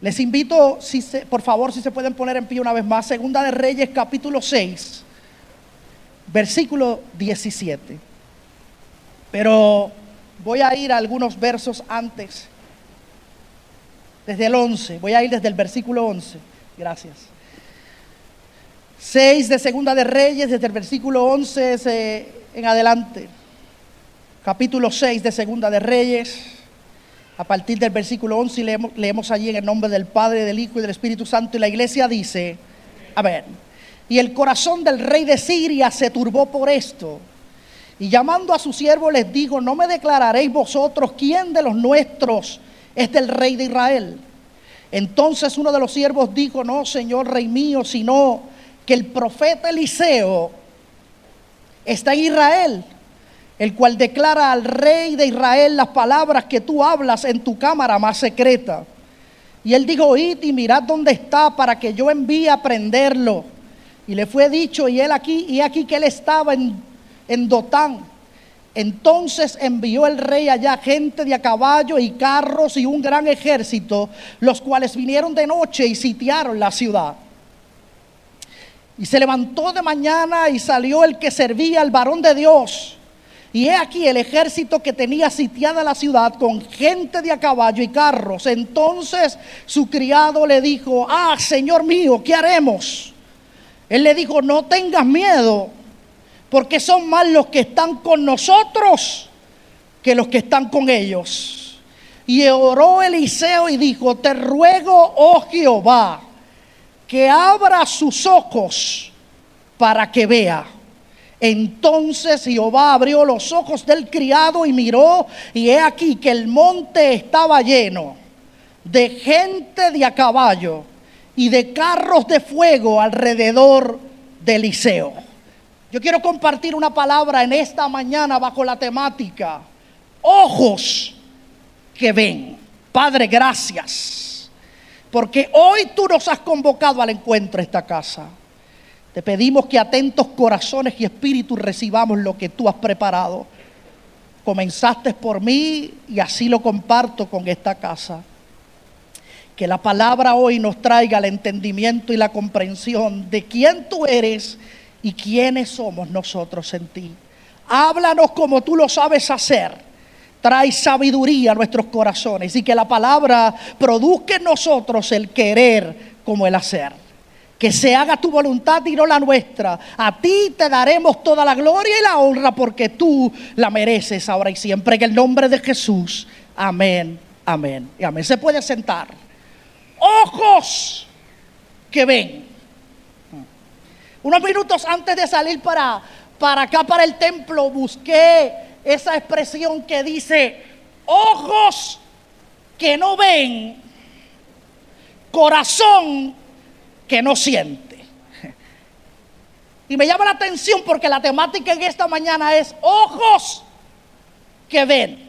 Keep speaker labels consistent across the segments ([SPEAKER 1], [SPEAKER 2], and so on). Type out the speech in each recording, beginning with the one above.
[SPEAKER 1] Les invito, por favor, si se pueden poner en pie una vez más, Segunda de Reyes capítulo 6, versículo 17. Pero voy a ir a algunos versos antes, desde el 11, voy a ir desde el versículo 11. Gracias. 6 de Segunda de Reyes, desde el versículo 11 en adelante. Capítulo 6 de Segunda de Reyes, a partir del versículo 11 leemos, allí en el nombre del Padre, del Hijo y del Espíritu Santo. Y la iglesia dice, a ver, y el corazón del rey de Siria se turbó por esto. Y llamando a su siervo les dijo, no me declararéis vosotros quién de los nuestros es del rey de Israel. Entonces uno de los siervos dijo, no, Señor rey mío, sino que el profeta Eliseo está en Israel, el cual declara al rey de Israel las palabras que tú hablas en tu cámara más secreta. Y él dijo, id y mirad dónde está para que yo envíe a prenderlo. Y le fue dicho, y él aquí, y aquí que él estaba en, en Dotán. Entonces envió el rey allá gente de a caballo y carros y un gran ejército, los cuales vinieron de noche y sitiaron la ciudad. Y se levantó de mañana y salió el que servía al varón de Dios. Y he aquí el ejército que tenía sitiada la ciudad con gente de a caballo y carros. Entonces su criado le dijo, ah, Señor mío, ¿qué haremos? Él le dijo, no tengas miedo, porque son más los que están con nosotros que los que están con ellos. Y oró Eliseo y dijo, te ruego, oh Jehová, que abra sus ojos para que vea. Entonces Jehová abrió los ojos del criado y miró, y he aquí que el monte estaba lleno de gente de a caballo y de carros de fuego alrededor de Eliseo. Yo quiero compartir una palabra en esta mañana bajo la temática, ojos que ven. Padre, gracias porque hoy tú nos has convocado al encuentro a esta casa. Te pedimos que atentos corazones y espíritus recibamos lo que tú has preparado. Comenzaste por mí y así lo comparto con esta casa. Que la palabra hoy nos traiga el entendimiento y la comprensión de quién tú eres y quiénes somos nosotros en ti. Háblanos como tú lo sabes hacer trae sabiduría a nuestros corazones y que la palabra produzca en nosotros el querer como el hacer. Que se haga tu voluntad y no la nuestra. A ti te daremos toda la gloria y la honra porque tú la mereces ahora y siempre. En el nombre de Jesús. Amén, amén y amén. Se puede sentar. Ojos que ven. Unos minutos antes de salir para, para acá, para el templo, busqué esa expresión que dice, ojos que no ven, corazón que no siente. Y me llama la atención porque la temática en esta mañana es ojos que ven.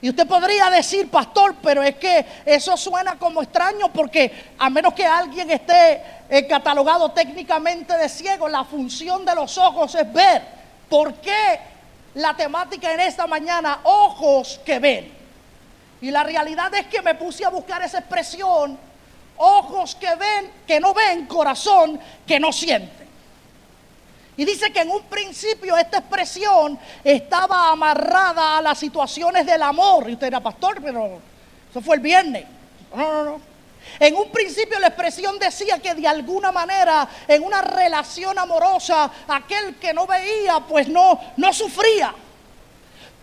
[SPEAKER 1] Y usted podría decir, pastor, pero es que eso suena como extraño porque a menos que alguien esté eh, catalogado técnicamente de ciego, la función de los ojos es ver. ¿Por qué la temática en esta mañana, ojos que ven. Y la realidad es que me puse a buscar esa expresión, ojos que ven, que no ven, corazón que no siente. Y dice que en un principio esta expresión estaba amarrada a las situaciones del amor. Y usted era pastor, pero eso fue el viernes. No, no, no. En un principio la expresión decía que de alguna manera en una relación amorosa aquel que no veía pues no, no sufría.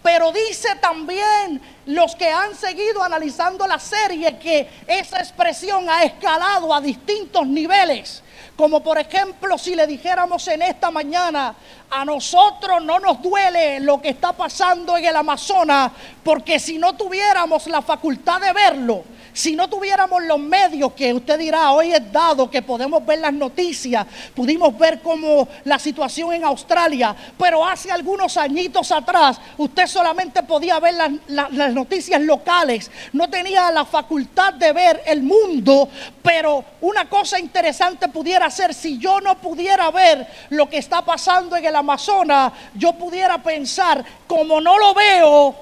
[SPEAKER 1] Pero dice también los que han seguido analizando la serie que esa expresión ha escalado a distintos niveles. Como por ejemplo si le dijéramos en esta mañana, a nosotros no nos duele lo que está pasando en el Amazonas, porque si no tuviéramos la facultad de verlo, si no tuviéramos los medios que usted dirá, hoy es dado que podemos ver las noticias, pudimos ver cómo la situación en Australia, pero hace algunos añitos atrás usted solamente podía ver las, las noticias locales, no tenía la facultad de ver el mundo, pero una cosa interesante pudiera ser, si yo no pudiera ver lo que está pasando en el Amazonas, yo pudiera pensar, como no lo veo,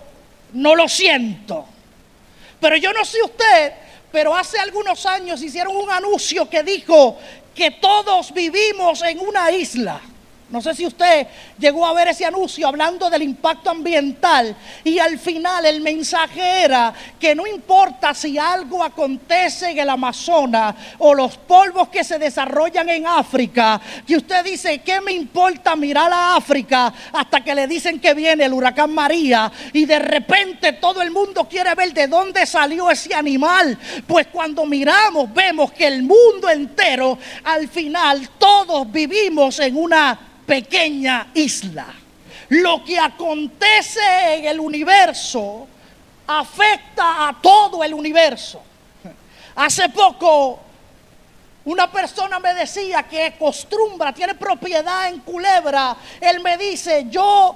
[SPEAKER 1] no lo siento. Pero yo no sé usted, pero hace algunos años hicieron un anuncio que dijo que todos vivimos en una isla. No sé si usted llegó a ver ese anuncio hablando del impacto ambiental y al final el mensaje era que no importa si algo acontece en el Amazonas o los polvos que se desarrollan en África, que usted dice, ¿qué me importa mirar a África hasta que le dicen que viene el huracán María y de repente todo el mundo quiere ver de dónde salió ese animal? Pues cuando miramos vemos que el mundo entero, al final todos vivimos en una pequeña isla. Lo que acontece en el universo afecta a todo el universo. Hace poco una persona me decía que costumbra, tiene propiedad en Culebra. Él me dice, yo,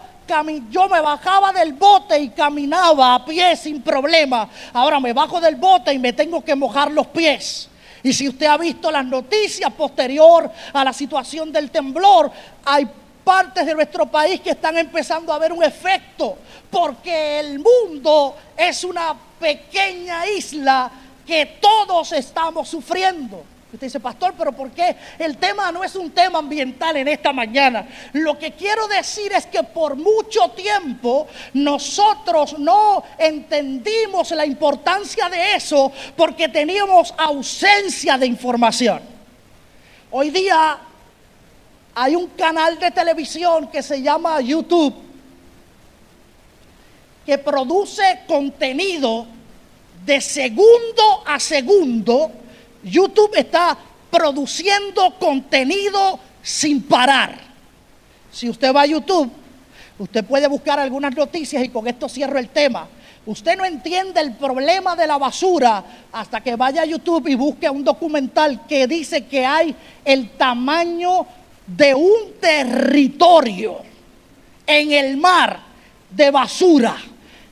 [SPEAKER 1] yo me bajaba del bote y caminaba a pie sin problema. Ahora me bajo del bote y me tengo que mojar los pies. Y si usted ha visto las noticias posterior a la situación del temblor, hay partes de nuestro país que están empezando a ver un efecto, porque el mundo es una pequeña isla que todos estamos sufriendo. Usted dice, pastor, pero ¿por qué el tema no es un tema ambiental en esta mañana? Lo que quiero decir es que por mucho tiempo nosotros no entendimos la importancia de eso porque teníamos ausencia de información. Hoy día hay un canal de televisión que se llama YouTube que produce contenido de segundo a segundo YouTube está produciendo contenido sin parar. Si usted va a YouTube, usted puede buscar algunas noticias y con esto cierro el tema. Usted no entiende el problema de la basura hasta que vaya a YouTube y busque un documental que dice que hay el tamaño de un territorio en el mar de basura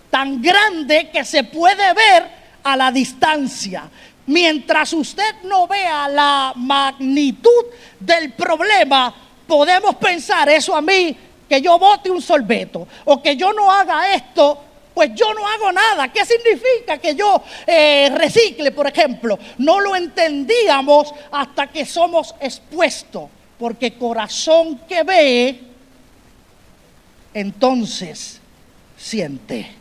[SPEAKER 1] tan grande que se puede ver a la distancia. Mientras usted no vea la magnitud del problema, podemos pensar eso a mí, que yo bote un sorbeto o que yo no haga esto, pues yo no hago nada. ¿Qué significa que yo eh, recicle, por ejemplo? No lo entendíamos hasta que somos expuestos, porque corazón que ve, entonces siente.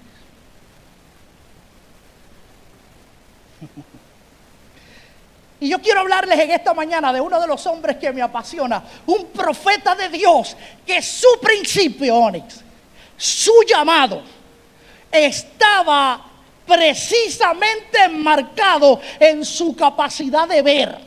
[SPEAKER 1] Y yo quiero hablarles en esta mañana de uno de los hombres que me apasiona, un profeta de Dios, que su principio, Onyx, su llamado, estaba precisamente marcado en su capacidad de ver.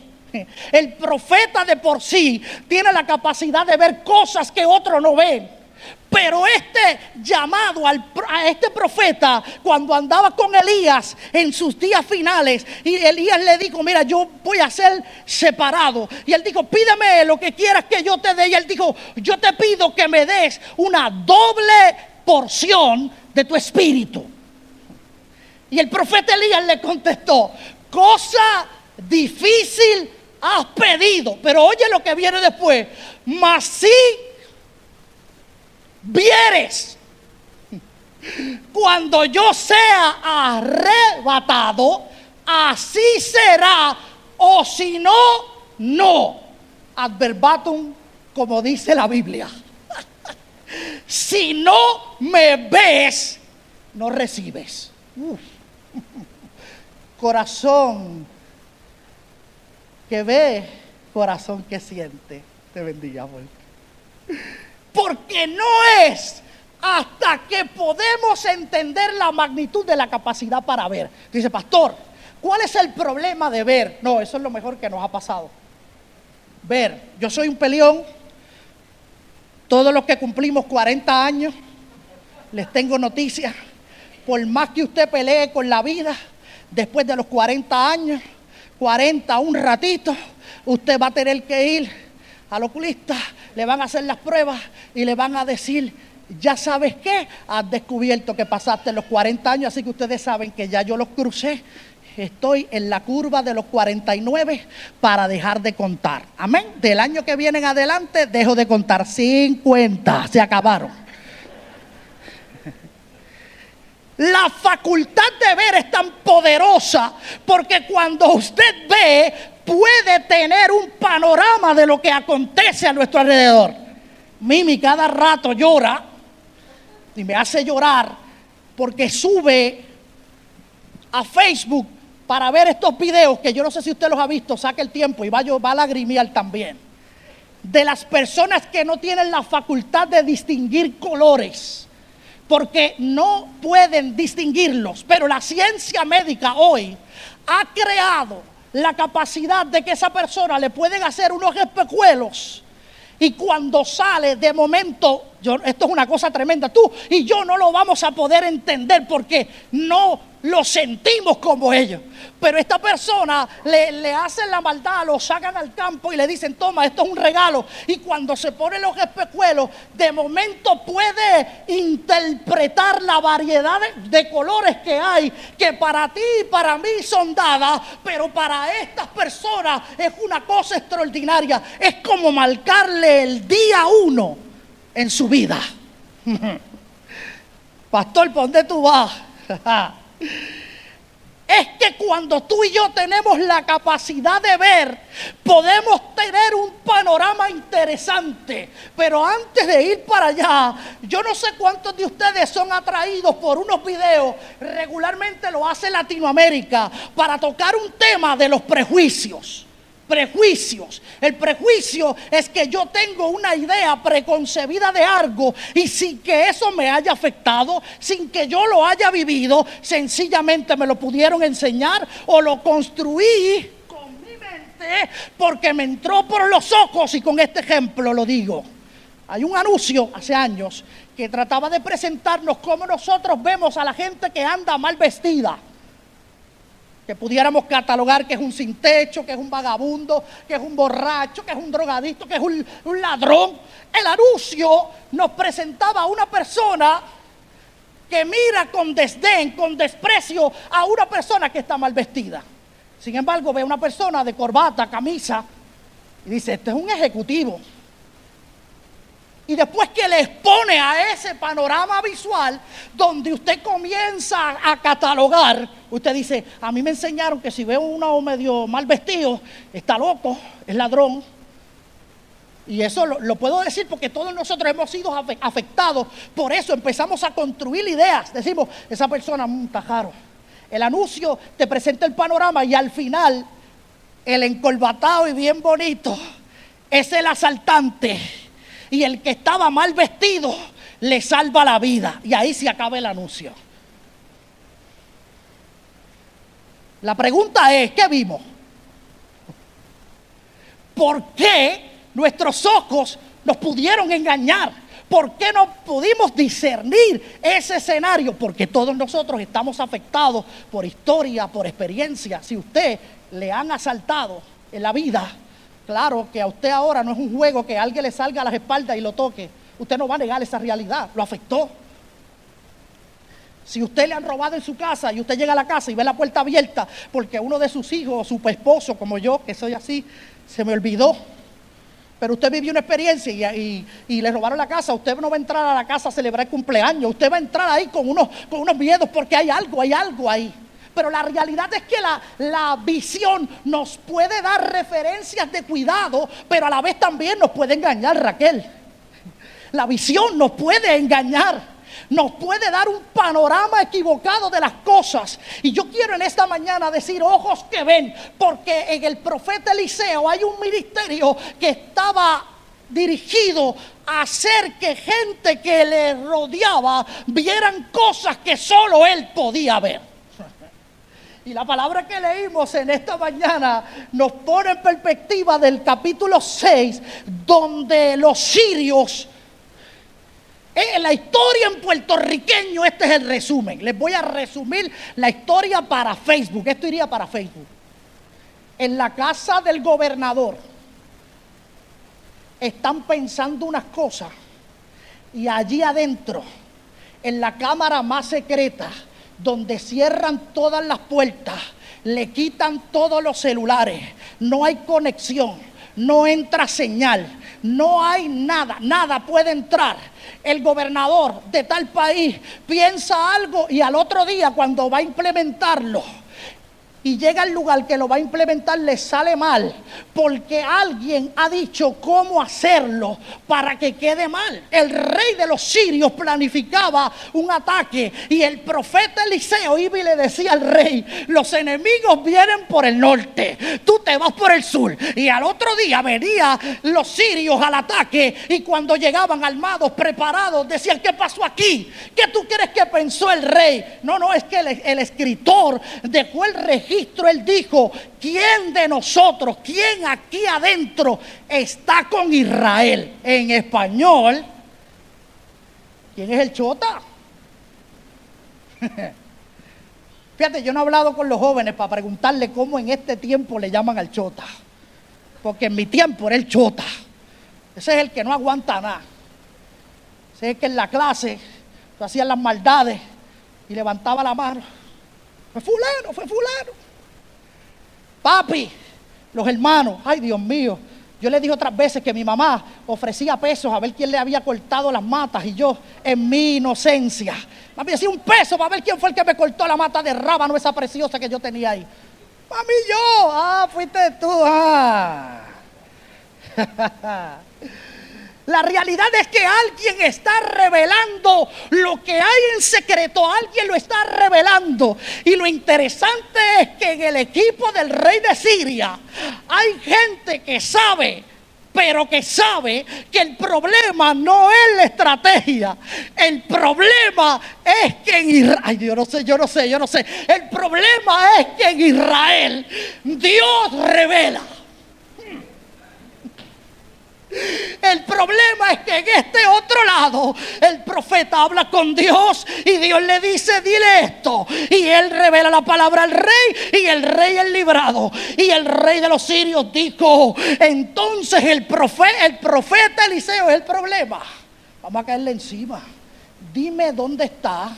[SPEAKER 1] El profeta de por sí tiene la capacidad de ver cosas que otros no ven. Pero este llamado a este profeta, cuando andaba con Elías en sus días finales, y Elías le dijo, mira, yo voy a ser separado. Y él dijo, pídeme lo que quieras que yo te dé. Y él dijo, yo te pido que me des una doble porción de tu espíritu. Y el profeta Elías le contestó, cosa difícil has pedido, pero oye lo que viene después, mas sí vieres, cuando yo sea arrebatado, así será, o si no, no. Adverbatum, como dice la Biblia. si no me ves, no recibes. Corazón que ve, corazón que siente. Te bendiga, porque no es hasta que podemos entender la magnitud de la capacidad para ver. Dice, pastor, ¿cuál es el problema de ver? No, eso es lo mejor que nos ha pasado. Ver, yo soy un peleón, todos los que cumplimos 40 años, les tengo noticias, por más que usted pelee con la vida, después de los 40 años, 40, un ratito, usted va a tener que ir al oculista, le van a hacer las pruebas y le van a decir, ya sabes qué, has descubierto que pasaste los 40 años, así que ustedes saben que ya yo los crucé. Estoy en la curva de los 49 para dejar de contar. Amén. Del año que viene en adelante dejo de contar. 50. Se acabaron. La facultad de ver es tan poderosa porque cuando usted ve puede tener un panorama de lo que acontece a nuestro alrededor. Mimi cada rato llora y me hace llorar porque sube a Facebook para ver estos videos que yo no sé si usted los ha visto, saque el tiempo y va, a lagrimear también. De las personas que no tienen la facultad de distinguir colores, porque no pueden distinguirlos. Pero la ciencia médica hoy ha creado la capacidad de que esa persona le pueden hacer unos espejuelos. Y cuando sale de momento, esto es una cosa tremenda, tú y yo no lo vamos a poder entender porque no lo sentimos como ellos. Pero esta persona le, le, hacen la maldad, lo sacan al campo y le dicen, toma, esto es un regalo. Y cuando se ponen los espejuelos, de momento puede interpretar la variedad de, de colores que hay, que para ti y para mí son dadas, pero para estas personas es una cosa extraordinaria. Es como marcarle el día uno en su vida. Pastor, ¿por dónde tú vas? es que cuando tú y yo tenemos la capacidad de ver, podemos tener un panorama interesante. Pero antes de ir para allá, yo no sé cuántos de ustedes son atraídos por unos videos, regularmente lo hace Latinoamérica, para tocar un tema de los prejuicios prejuicios. El prejuicio es que yo tengo una idea preconcebida de algo y sin que eso me haya afectado, sin que yo lo haya vivido, sencillamente me lo pudieron enseñar o lo construí con mi mente porque me entró por los ojos y con este ejemplo lo digo. Hay un anuncio hace años que trataba de presentarnos cómo nosotros vemos a la gente que anda mal vestida que pudiéramos catalogar que es un sin techo, que es un vagabundo, que es un borracho, que es un drogadicto, que es un, ladrón. El anuncio nos presentaba a una persona que mira con desdén, con desprecio a una persona que está mal vestida. Sin embargo, ve a una persona de corbata, camisa, y dice, este es un ejecutivo. Y después que le expone a ese panorama visual, donde usted comienza a catalogar, usted dice, a mí me enseñaron que si veo uno medio mal vestido, está loco, es ladrón. Y eso lo, lo, puedo decir porque todos nosotros hemos sido afectados. Por eso empezamos a construir ideas. Decimos, esa persona un tajaro. El anuncio te presenta el panorama y al final el encolbatado y bien bonito es el asaltante y el que estaba mal vestido le salva la vida. Y ahí se acaba el anuncio. La pregunta es, ¿qué vimos? ¿Por qué nuestros ojos nos pudieron engañar? ¿Por qué no pudimos discernir ese escenario? Porque todos nosotros estamos afectados por historia, por experiencia. Si usted le han asaltado en la vida, Claro que a usted ahora no es un juego que alguien le salga a las espaldas y lo toque. Usted no va a negar esa realidad, lo afectó. Si usted le han robado en su casa y usted llega a la casa y ve la puerta abierta porque uno de sus hijos o su esposo, como yo, que soy así, se me olvidó. Pero usted vivió una experiencia y, le robaron la casa. Usted no va a entrar a la casa a celebrar el cumpleaños. Usted va a entrar ahí con unos, con unos miedos porque hay algo, hay algo ahí. Pero la realidad es que la, la, visión nos puede dar referencias de cuidado, pero a la vez también nos puede engañar, Raquel. La visión nos puede engañar. Nos puede dar un panorama equivocado de las cosas. Y yo quiero en esta mañana decir ojos que ven, porque en el profeta Eliseo hay un ministerio que estaba dirigido a hacer que gente que le rodeaba vieran cosas que solo él podía ver. Y la palabra que leímos en esta mañana nos pone en perspectiva del capítulo 6, donde los sirios, en eh, la historia en puertorriqueño, este es el resumen. Les voy a resumir la historia para Facebook. Esto iría para Facebook. En la casa del gobernador están pensando unas cosas y allí adentro, en la cámara más secreta, donde cierran todas las puertas, le quitan todos los celulares, no hay conexión, no entra señal, no hay nada, nada puede entrar. El gobernador de tal país piensa algo y al otro día cuando va a implementarlo, y llega al lugar que lo va a implementar, le sale mal, porque alguien ha dicho cómo hacerlo para que quede mal. El rey de los sirios planificaba un ataque y el profeta Eliseo iba y le decía al rey, los enemigos vienen por el norte, tú te vas sur. Y al otro día venían los sirios al ataque y cuando llegaban armados, preparados, decían, ¿qué pasó aquí? ¿Qué tú crees que pensó el rey? No, no, es que el, el escritor dejó el registro él dijo, ¿quién de nosotros, quién aquí adentro está con Israel? En español, ¿quién es el chota? Fíjate, yo no he hablado con los jóvenes para preguntarle cómo en este tiempo le llaman al chota. Porque en mi tiempo era el chota. Ese es el que no aguanta nada. Ese es el que en la clase hacía las maldades y levantaba la mano. Fue fulano, fue fulano. Papi, los hermanos, ay Dios mío. Yo le dije otras veces que mi mamá ofrecía pesos a ver quién le había cortado las matas y yo en mi inocencia. Mami decía un peso para ver quién fue el que me cortó la mata de rábano esa preciosa que yo tenía ahí. Mami, yo. Ah, fuiste tú. Ah. La realidad es que alguien está revelando lo que hay en secreto, alguien lo está revelando. Y lo interesante es que en el equipo del rey de Siria hay gente que sabe pero que sabe que el problema no es la estrategia. El problema es que en Israel, yo no sé, yo no sé, yo no sé. El problema es que en Israel Dios revela. El problema es que en este otro lado el profeta habla con Dios y Dios le dice, dile esto. Y él revela la palabra al rey y el rey es librado. Y el rey de los sirios dijo, entonces el profeta, el profeta Eliseo es el problema. Vamos a caerle encima. Dime dónde está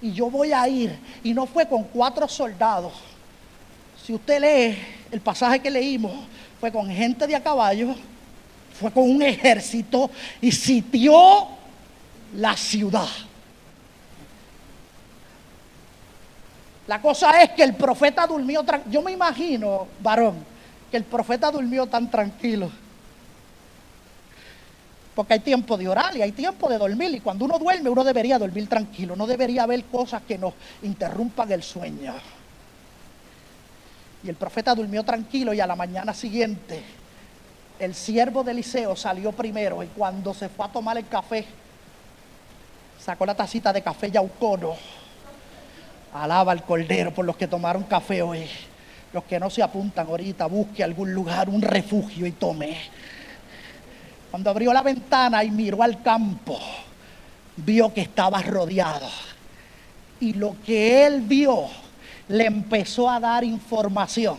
[SPEAKER 1] y yo voy a ir. Y no fue con cuatro soldados. Si usted lee el pasaje que leímos, fue con gente de a caballo fue con un ejército y sitió la ciudad. La cosa es que el profeta durmió, yo me imagino, varón, que el profeta durmió tan tranquilo. Porque hay tiempo de orar y hay tiempo de dormir. Y cuando uno duerme, uno debería dormir tranquilo. No debería haber cosas que nos interrumpan el sueño. Y el profeta durmió tranquilo y a la mañana siguiente el siervo de Eliseo salió primero y cuando se fue a tomar el café, sacó la tacita de café yaucono. Alaba al cordero por los que tomaron café hoy. Los que no se apuntan ahorita, busque algún lugar, un refugio y tome. Cuando abrió la ventana y miró al campo, vio que estaba rodeado. Y lo que él vio le empezó a dar información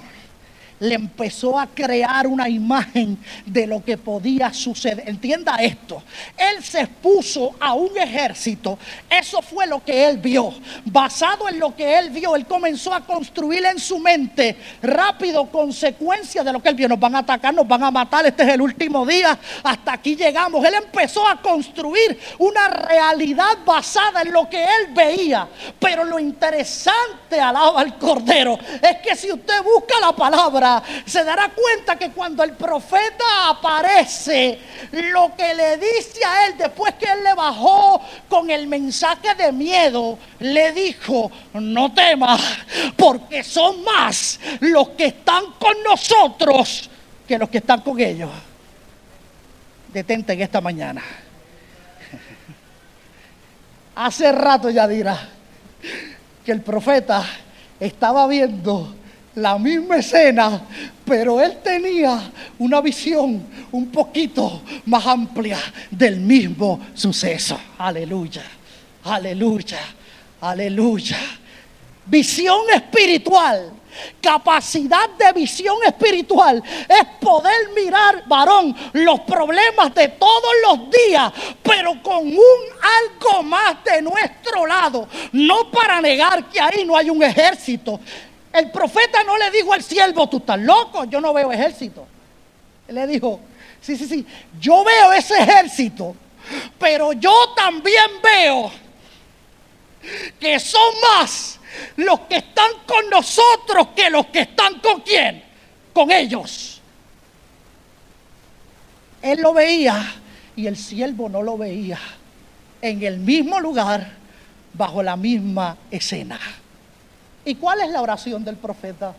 [SPEAKER 1] le empezó a crear una imagen de lo que podía suceder. Entienda esto, él se expuso a un ejército, eso fue lo que él vio. Basado en lo que él vio, él comenzó a construir en su mente rápido consecuencias de lo que él vio. Nos van a atacar, nos van a matar, este es el último día, hasta aquí llegamos. Él empezó a construir una realidad basada en lo que él veía. Pero lo interesante, alaba al Cordero, es que si usted busca la palabra, se dará cuenta que cuando el profeta aparece, lo que le dice a él después que él le bajó con el mensaje de miedo, le dijo, no temas, porque son más los que están con nosotros que los que están con ellos. Detente en esta mañana. Hace rato ya dirá que el profeta estaba viendo la misma escena, pero él tenía una visión un poquito más amplia del mismo suceso. Aleluya, aleluya, aleluya. Visión espiritual, capacidad de visión espiritual es poder mirar, varón, los problemas de todos los días, pero con un algo más de nuestro lado. No para negar que ahí no hay un ejército, el profeta no le dijo al siervo, tú estás loco, yo no veo ejército. Él le dijo, sí, sí, sí, yo veo ese ejército, pero yo también veo que son más los que están con nosotros que los que están con quién, con ellos. Él lo veía y el siervo no lo veía en el mismo lugar, bajo la misma escena. ¿Y cuál es la oración del profeta?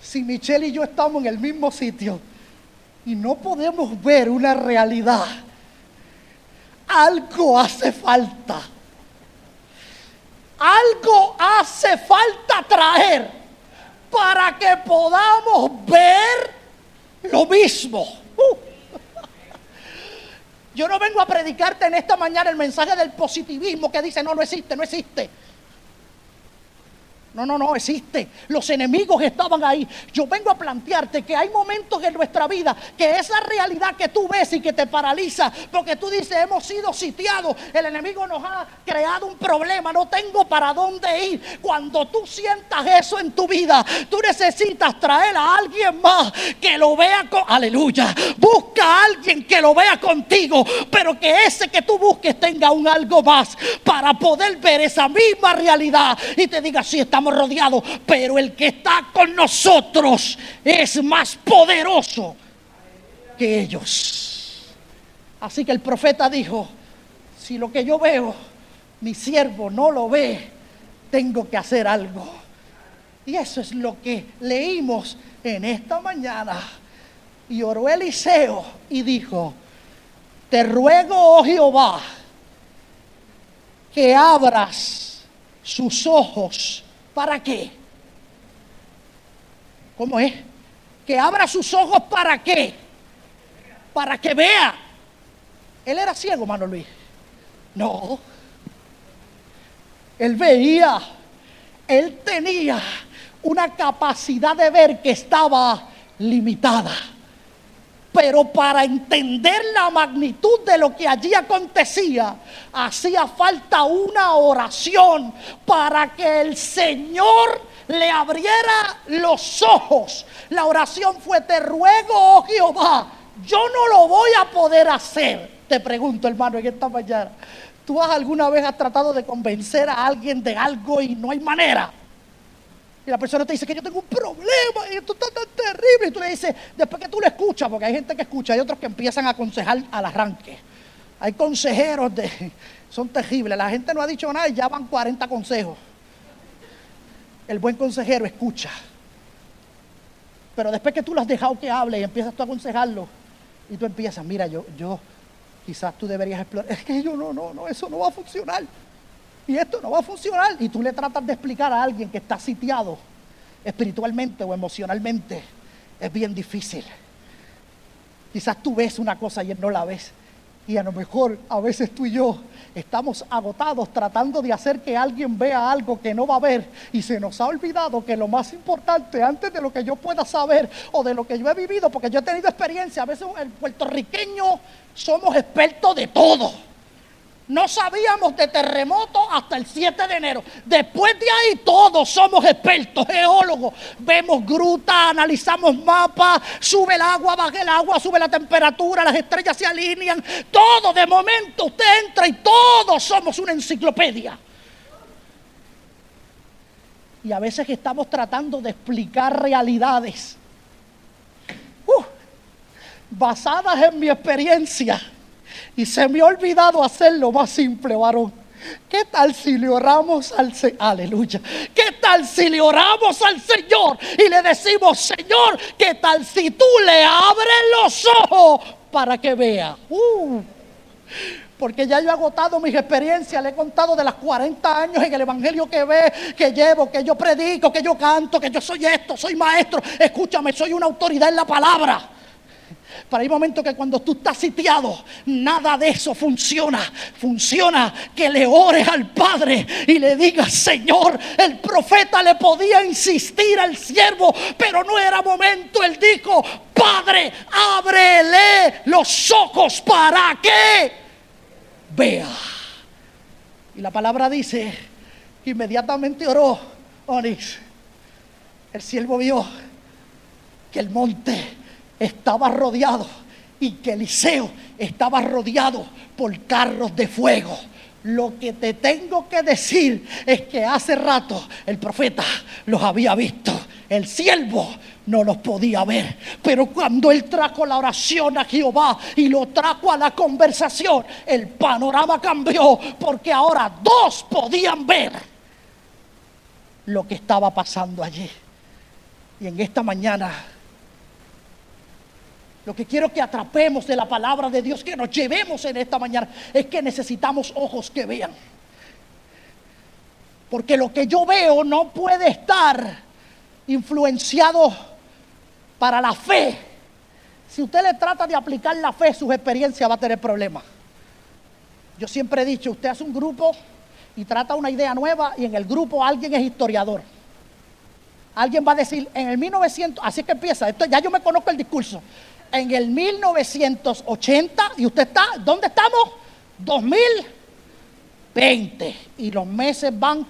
[SPEAKER 1] Si Michelle y yo estamos en el mismo sitio y no podemos ver una realidad, algo hace falta. Algo hace falta traer para que podamos ver lo mismo. Uh. Yo no vengo a predicarte en esta mañana el mensaje del positivismo que dice, no, no existe, no existe. No, no, no, existe. Los enemigos estaban ahí. Yo vengo a plantearte que hay momentos en nuestra vida que esa realidad que tú ves y que te paraliza, porque tú dices, hemos sido sitiados, el enemigo nos ha creado un problema, no tengo para dónde ir. Cuando tú sientas eso en tu vida, tú necesitas traer a alguien más que lo vea con... Aleluya. Busca a alguien que lo vea contigo, pero que ese que tú busques tenga un algo más para poder ver esa misma realidad y te diga, si estamos rodeados, pero el que está con nosotros es más poderoso que ellos. Así que el profeta dijo, si lo que yo veo, mi siervo no lo ve, tengo que hacer algo. Y eso es lo que leímos en esta mañana. Y oró Eliseo y dijo, te ruego, oh Jehová, que abras sus ojos ¿Para qué? ¿Cómo es? Que abra sus ojos para qué? Para que vea. Él era ciego, mano Luis. No. Él veía. Él tenía una capacidad de ver que estaba limitada. Pero para entender la magnitud de lo que allí acontecía, hacía falta una oración para que el Señor le abriera los ojos. La oración fue, te ruego, oh Jehová, yo no lo voy a poder hacer. Te pregunto, hermano, en esta mañana, ¿tú has alguna vez has tratado de convencer a alguien de algo y no hay manera? Y la persona te dice que yo tengo un problema y esto está tan terrible. Y tú le dices, después que tú lo escuchas, porque hay gente que escucha, hay otros que empiezan a aconsejar al arranque. Hay consejeros de. Son terribles. La gente no ha dicho nada y ya van 40 consejos. El buen consejero escucha. Pero después que tú lo has dejado que hable y empiezas tú a aconsejarlo, y tú empiezas, mira, yo, yo, quizás tú deberías explorar. Es que yo no, no, no, eso no va a funcionar y esto no va a funcionar. Y tú le tratas de explicar a alguien que está sitiado espiritualmente o emocionalmente, es bien difícil. Quizás tú ves una cosa y él no la ves. Y a lo mejor a veces tú y yo estamos agotados tratando de hacer que alguien vea algo que no va a ver y se nos ha olvidado que lo más importante antes de lo que yo pueda saber o de lo que yo he vivido, porque yo he tenido experiencia, a veces el puertorriqueño somos expertos de todo. No sabíamos de terremoto hasta el 7 de enero. Después de ahí todos somos expertos, geólogos. Vemos grutas, analizamos mapas, sube el agua, baja el agua, sube la temperatura, las estrellas se alinean. Todo de momento usted entra y todos somos una enciclopedia. Y a veces estamos tratando de explicar realidades uh, basadas en mi experiencia y se me ha olvidado hacer lo más simple, varón. ¿Qué tal si le oramos al Señor? Aleluya. ¿Qué tal si le oramos al Señor y le decimos, Señor, qué tal si tú le abres los ojos para que vea? Uh, porque ya yo he agotado mis experiencias, le he contado de las 40 años en el Evangelio que ve, que llevo, que yo predico, que yo canto, que yo soy esto, soy maestro. Escúchame, soy una autoridad en la palabra. Pero hay momentos que cuando tú estás sitiado, nada de eso funciona. Funciona que le ores al Padre y le digas, Señor, el profeta le podía insistir al siervo, pero no era momento. Él dijo, Padre, ábrele los ojos para que vea. Y la palabra dice, inmediatamente oró Onix. El siervo vio que el monte estaba rodeado y que Eliseo estaba rodeado por carros de fuego. Lo que te tengo que decir es que hace rato el profeta los había visto. El siervo no los podía ver. Pero cuando él trajo la oración a Jehová y lo trajo a la conversación, el panorama cambió porque ahora dos podían ver lo que estaba pasando allí. Y en esta mañana, lo que quiero que atrapemos de la palabra de Dios, que nos llevemos en esta mañana, es que necesitamos ojos que vean. Porque lo que yo veo no puede estar influenciado para la fe. Si usted le trata de aplicar la fe, sus experiencias va a tener problemas. Yo siempre he dicho, usted hace un grupo y trata una idea nueva y en el grupo alguien es historiador. Alguien va a decir, en el 1900, así que empieza, esto, ya yo me conozco el discurso. En el 1980, y usted está, ¿dónde estamos? 2020. Y los meses van,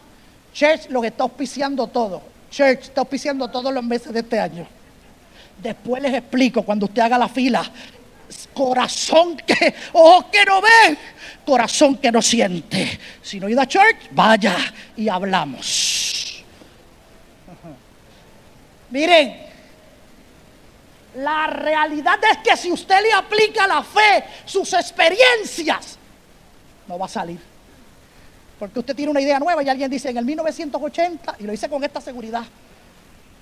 [SPEAKER 1] Church lo que está auspiciando todo. Church está auspiciando todos los meses de este año. Después les explico cuando usted haga la fila. Corazón que, ojos que no ven, corazón que no siente. Si no ido a church, vaya y hablamos. Miren, la realidad es que si usted le aplica la fe, sus experiencias, no va a salir. Porque usted tiene una idea nueva y alguien dice en el 1980, y lo dice con esta seguridad,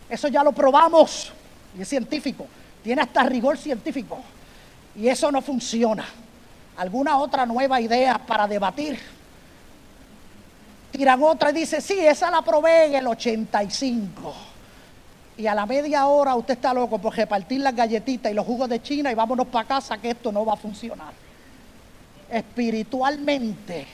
[SPEAKER 1] eso ya lo probamos y es científico, tiene hasta rigor científico. Y eso no funciona. ¿Alguna otra nueva idea para debatir? Tiran otra y dice, sí, esa la probé en el 85. Y a la media hora usted está loco por repartir las galletitas y los jugos de China y vámonos para casa que esto no va a funcionar. Espiritualmente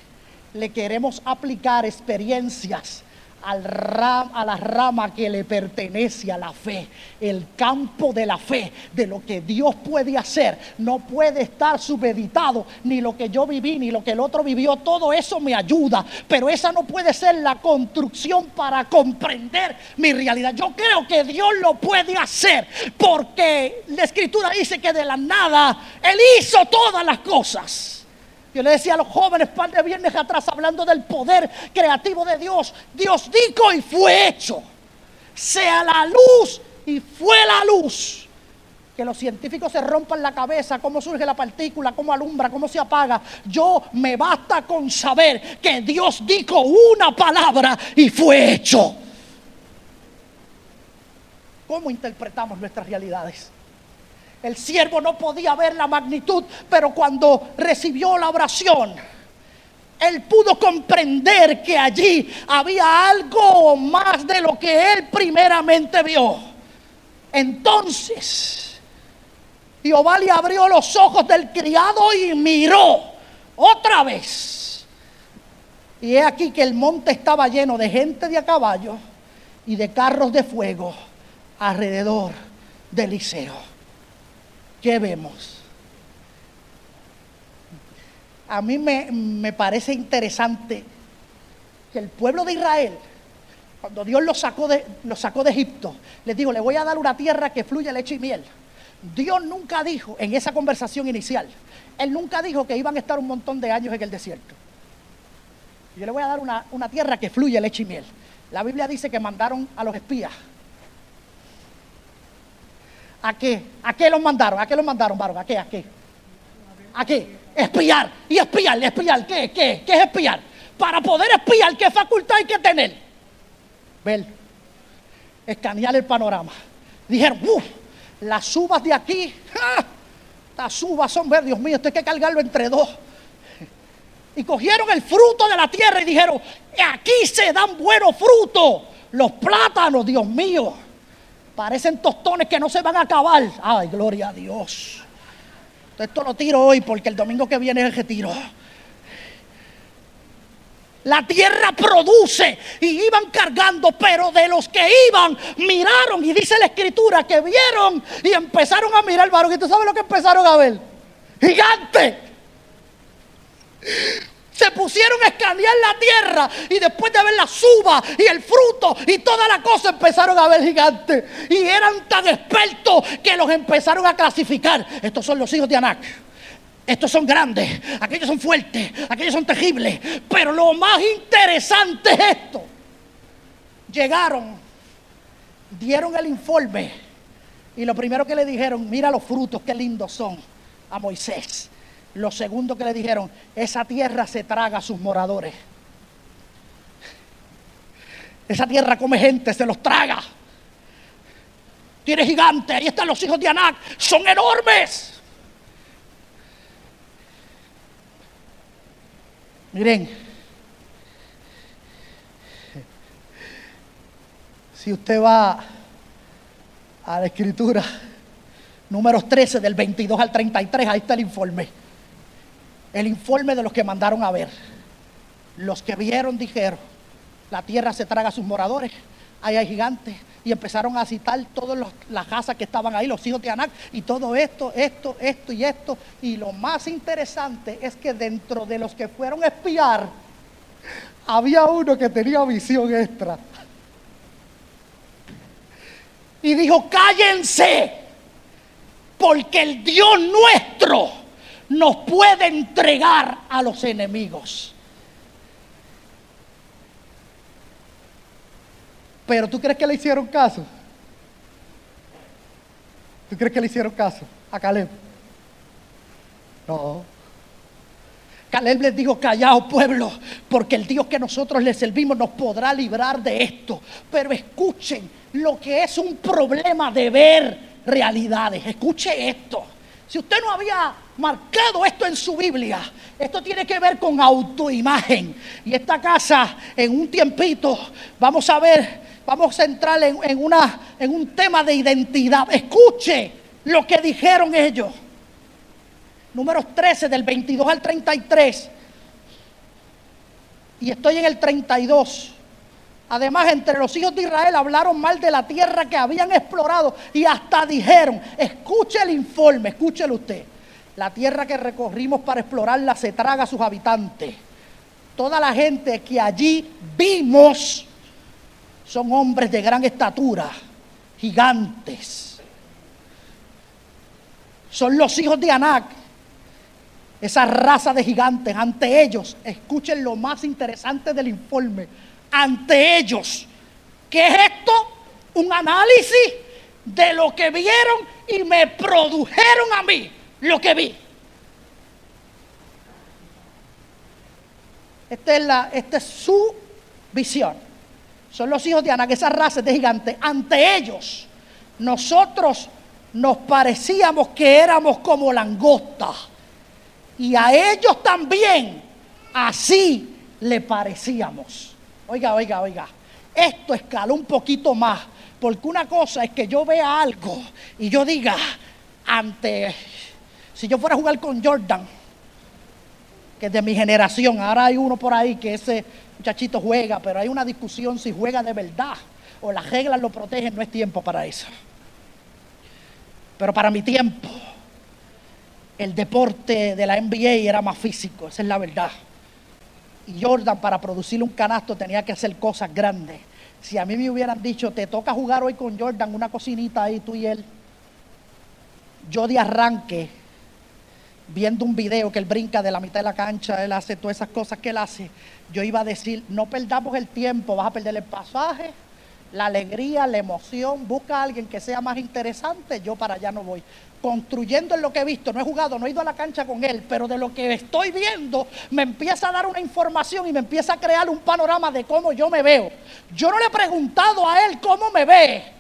[SPEAKER 1] le queremos aplicar experiencias al a la rama que le pertenece a la fe. El campo de la fe, de lo que Dios puede hacer, no puede estar subeditado, ni lo que yo viví, ni lo que el otro vivió. Todo eso me ayuda, pero esa no puede ser la construcción para comprender mi realidad. Yo creo que Dios lo puede hacer, porque la escritura dice que de la nada Él hizo todas las cosas. Yo le decía a los jóvenes par viernes atrás hablando del poder creativo de Dios. Dios dijo y fue hecho. Sea la luz y fue la luz. Que los científicos se rompan la cabeza, cómo surge la partícula, cómo alumbra, cómo se apaga. Yo me basta con saber que Dios dijo una palabra y fue hecho. ¿Cómo interpretamos nuestras realidades? El siervo no podía ver la magnitud, pero cuando recibió la oración, él pudo comprender que allí había algo más de lo que él primeramente vio. Entonces, Jehová le abrió los ojos del criado y miró otra vez. Y he aquí que el monte estaba lleno de gente de a caballo y de carros de fuego alrededor de Eliseo. ¿Qué vemos? A mí me, parece interesante que el pueblo de Israel, cuando Dios los sacó, de, sacó de Egipto, les dijo, le voy a dar una tierra que fluye leche y miel. Dios nunca dijo en esa conversación inicial, Él nunca dijo que iban a estar un montón de años en el desierto. Yo le voy a dar una, una tierra que fluye leche y miel. La Biblia dice que mandaron a los espías ¿A qué? ¿A qué los mandaron? ¿A qué los mandaron, varón? ¿A qué? ¿A qué? ¿A qué? Espiar. ¿Y espiar? ¿Espiar? ¿Qué? ¿Qué? ¿Qué es espiar? Para poder espiar, ¿qué facultad hay que tener? Ver. Escanear el panorama. Dijeron, uff, las uvas de aquí, las uvas son verdes, Dios mío, esto hay que cargarlo entre dos. Y cogieron el fruto de la tierra y dijeron, aquí se dan buenos frutos. Los plátanos, Dios mío Parecen tostones que no se van a acabar. Ay, gloria a Dios. Esto lo tiro hoy porque el domingo que viene es el retiro. La tierra produce y iban cargando, pero de los que iban miraron y dice la escritura que vieron y empezaron a mirar varón. ¿Y tú sabes lo que empezaron a ver? Gigante. Se pusieron a escanear la tierra y después de ver la suba y el fruto y toda la cosa empezaron a ver gigantes. Y eran tan expertos que los empezaron a clasificar. Estos son los hijos de Anak. Estos son grandes, aquellos son fuertes, aquellos son terribles. Pero lo más interesante es esto. Llegaron, dieron el informe y lo primero que le dijeron, mira los frutos, qué lindos son a Moisés. Lo segundo que le dijeron, esa tierra se traga a sus moradores. Esa tierra come gente, se los traga. Tiene gigantes, ahí están los hijos de Anak, son enormes. Miren, si usted va a la escritura, números 13 del 22 al 33, ahí está el informe el informe de los que mandaron a ver. Los que vieron dijeron, la tierra se traga a sus moradores, ahí hay gigantes. Y empezaron a citar todas las casas que estaban ahí, los hijos de Anak, y todo esto, esto, esto y esto. Y lo más interesante es que dentro de los que fueron a espiar, había uno que tenía visión extra. Y dijo, cállense, porque el Dios nuestro nos puede entregar a los enemigos. Pero ¿tú crees que le hicieron caso? ¿Tú crees que le hicieron caso a Caleb? No. Caleb les dijo, callaos pueblo, porque el Dios que nosotros le servimos nos podrá librar de esto. Pero escuchen lo que es un problema de ver realidades. Escuche esto. Si usted no había marcado esto en su Biblia, esto tiene que ver con autoimagen. Y esta casa, en un tiempito, vamos a ver, vamos a entrar en, una, en un tema de identidad. Escuche lo que dijeron ellos. Números 13 del 22 al 33. Y estoy en el 32. Además, entre los hijos de Israel hablaron mal de la tierra que habían explorado y hasta dijeron, escuche el informe, escúchelo usted, la tierra que recorrimos para explorarla se traga a sus habitantes. Toda la gente que allí vimos son hombres de gran estatura, gigantes. Son los hijos de Anac, esa raza de gigantes. Ante ellos, escuchen lo más interesante del informe ante ellos. ¿Qué es esto? Un análisis de lo que vieron y me produjeron a mí lo que vi. Esta es, la, esta es su visión. Son los hijos de Ana, que esa raza de gigantes. Ante ellos, nosotros nos parecíamos que éramos como langostas. Y a ellos también así le parecíamos. Oiga, oiga, oiga. Esto escaló un poquito más. Porque una cosa es que yo vea algo y yo diga, ante, si yo fuera a jugar con Jordan, que es de mi generación, ahora hay uno por ahí que ese muchachito juega, pero hay una discusión si juega de verdad o las reglas lo protegen, no es tiempo para eso. Pero para mi tiempo, el deporte de la NBA era más físico, esa es la verdad. Y Jordan para producir un canasto tenía que hacer cosas grandes. Si a mí me hubieran dicho, te toca jugar hoy con Jordan, una cocinita ahí, tú y él, yo de arranque, viendo un video que él brinca de la mitad de la cancha, él hace todas esas cosas que él hace, yo iba a decir, no perdamos el tiempo, vas a perder el pasaje, la alegría, la emoción, busca a alguien que sea más interesante, yo para allá no voy construyendo en lo que he visto, no he jugado, no he ido a la cancha con él, pero de lo que estoy viendo me empieza a dar una información y me empieza a crear un panorama de cómo yo me veo. Yo no le he preguntado a él cómo me ve.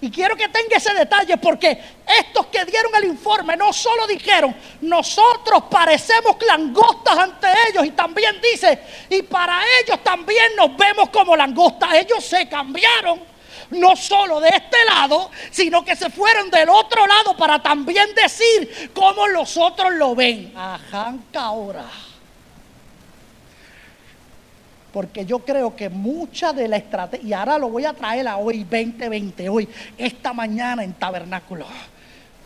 [SPEAKER 1] Y quiero que tenga ese detalle porque estos que dieron el informe no solo dijeron, nosotros parecemos langostas ante ellos y también dice, y para ellos también nos vemos como langostas. Ellos se cambiaron no solo de este lado, sino que se fueron del otro lado para también decir cómo los otros lo ven. Ajanca ahora. Porque yo creo que mucha de la estrategia, y ahora lo voy a traer a hoy 2020, hoy, esta mañana en tabernáculo.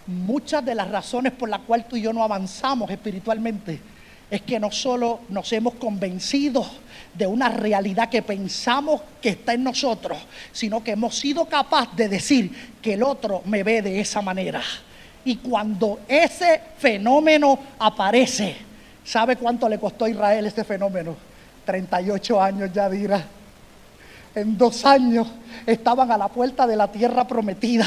[SPEAKER 1] Muchas de las razones por las cuales tú y yo no avanzamos espiritualmente es que no solo nos hemos convencido de una realidad que pensamos que está en nosotros, sino que hemos sido capaces de decir que el otro me ve de esa manera. Y cuando ese fenómeno aparece, ¿sabe cuánto le costó a Israel ese fenómeno? 38 años ya dirá. En dos años estaban a la puerta de la tierra prometida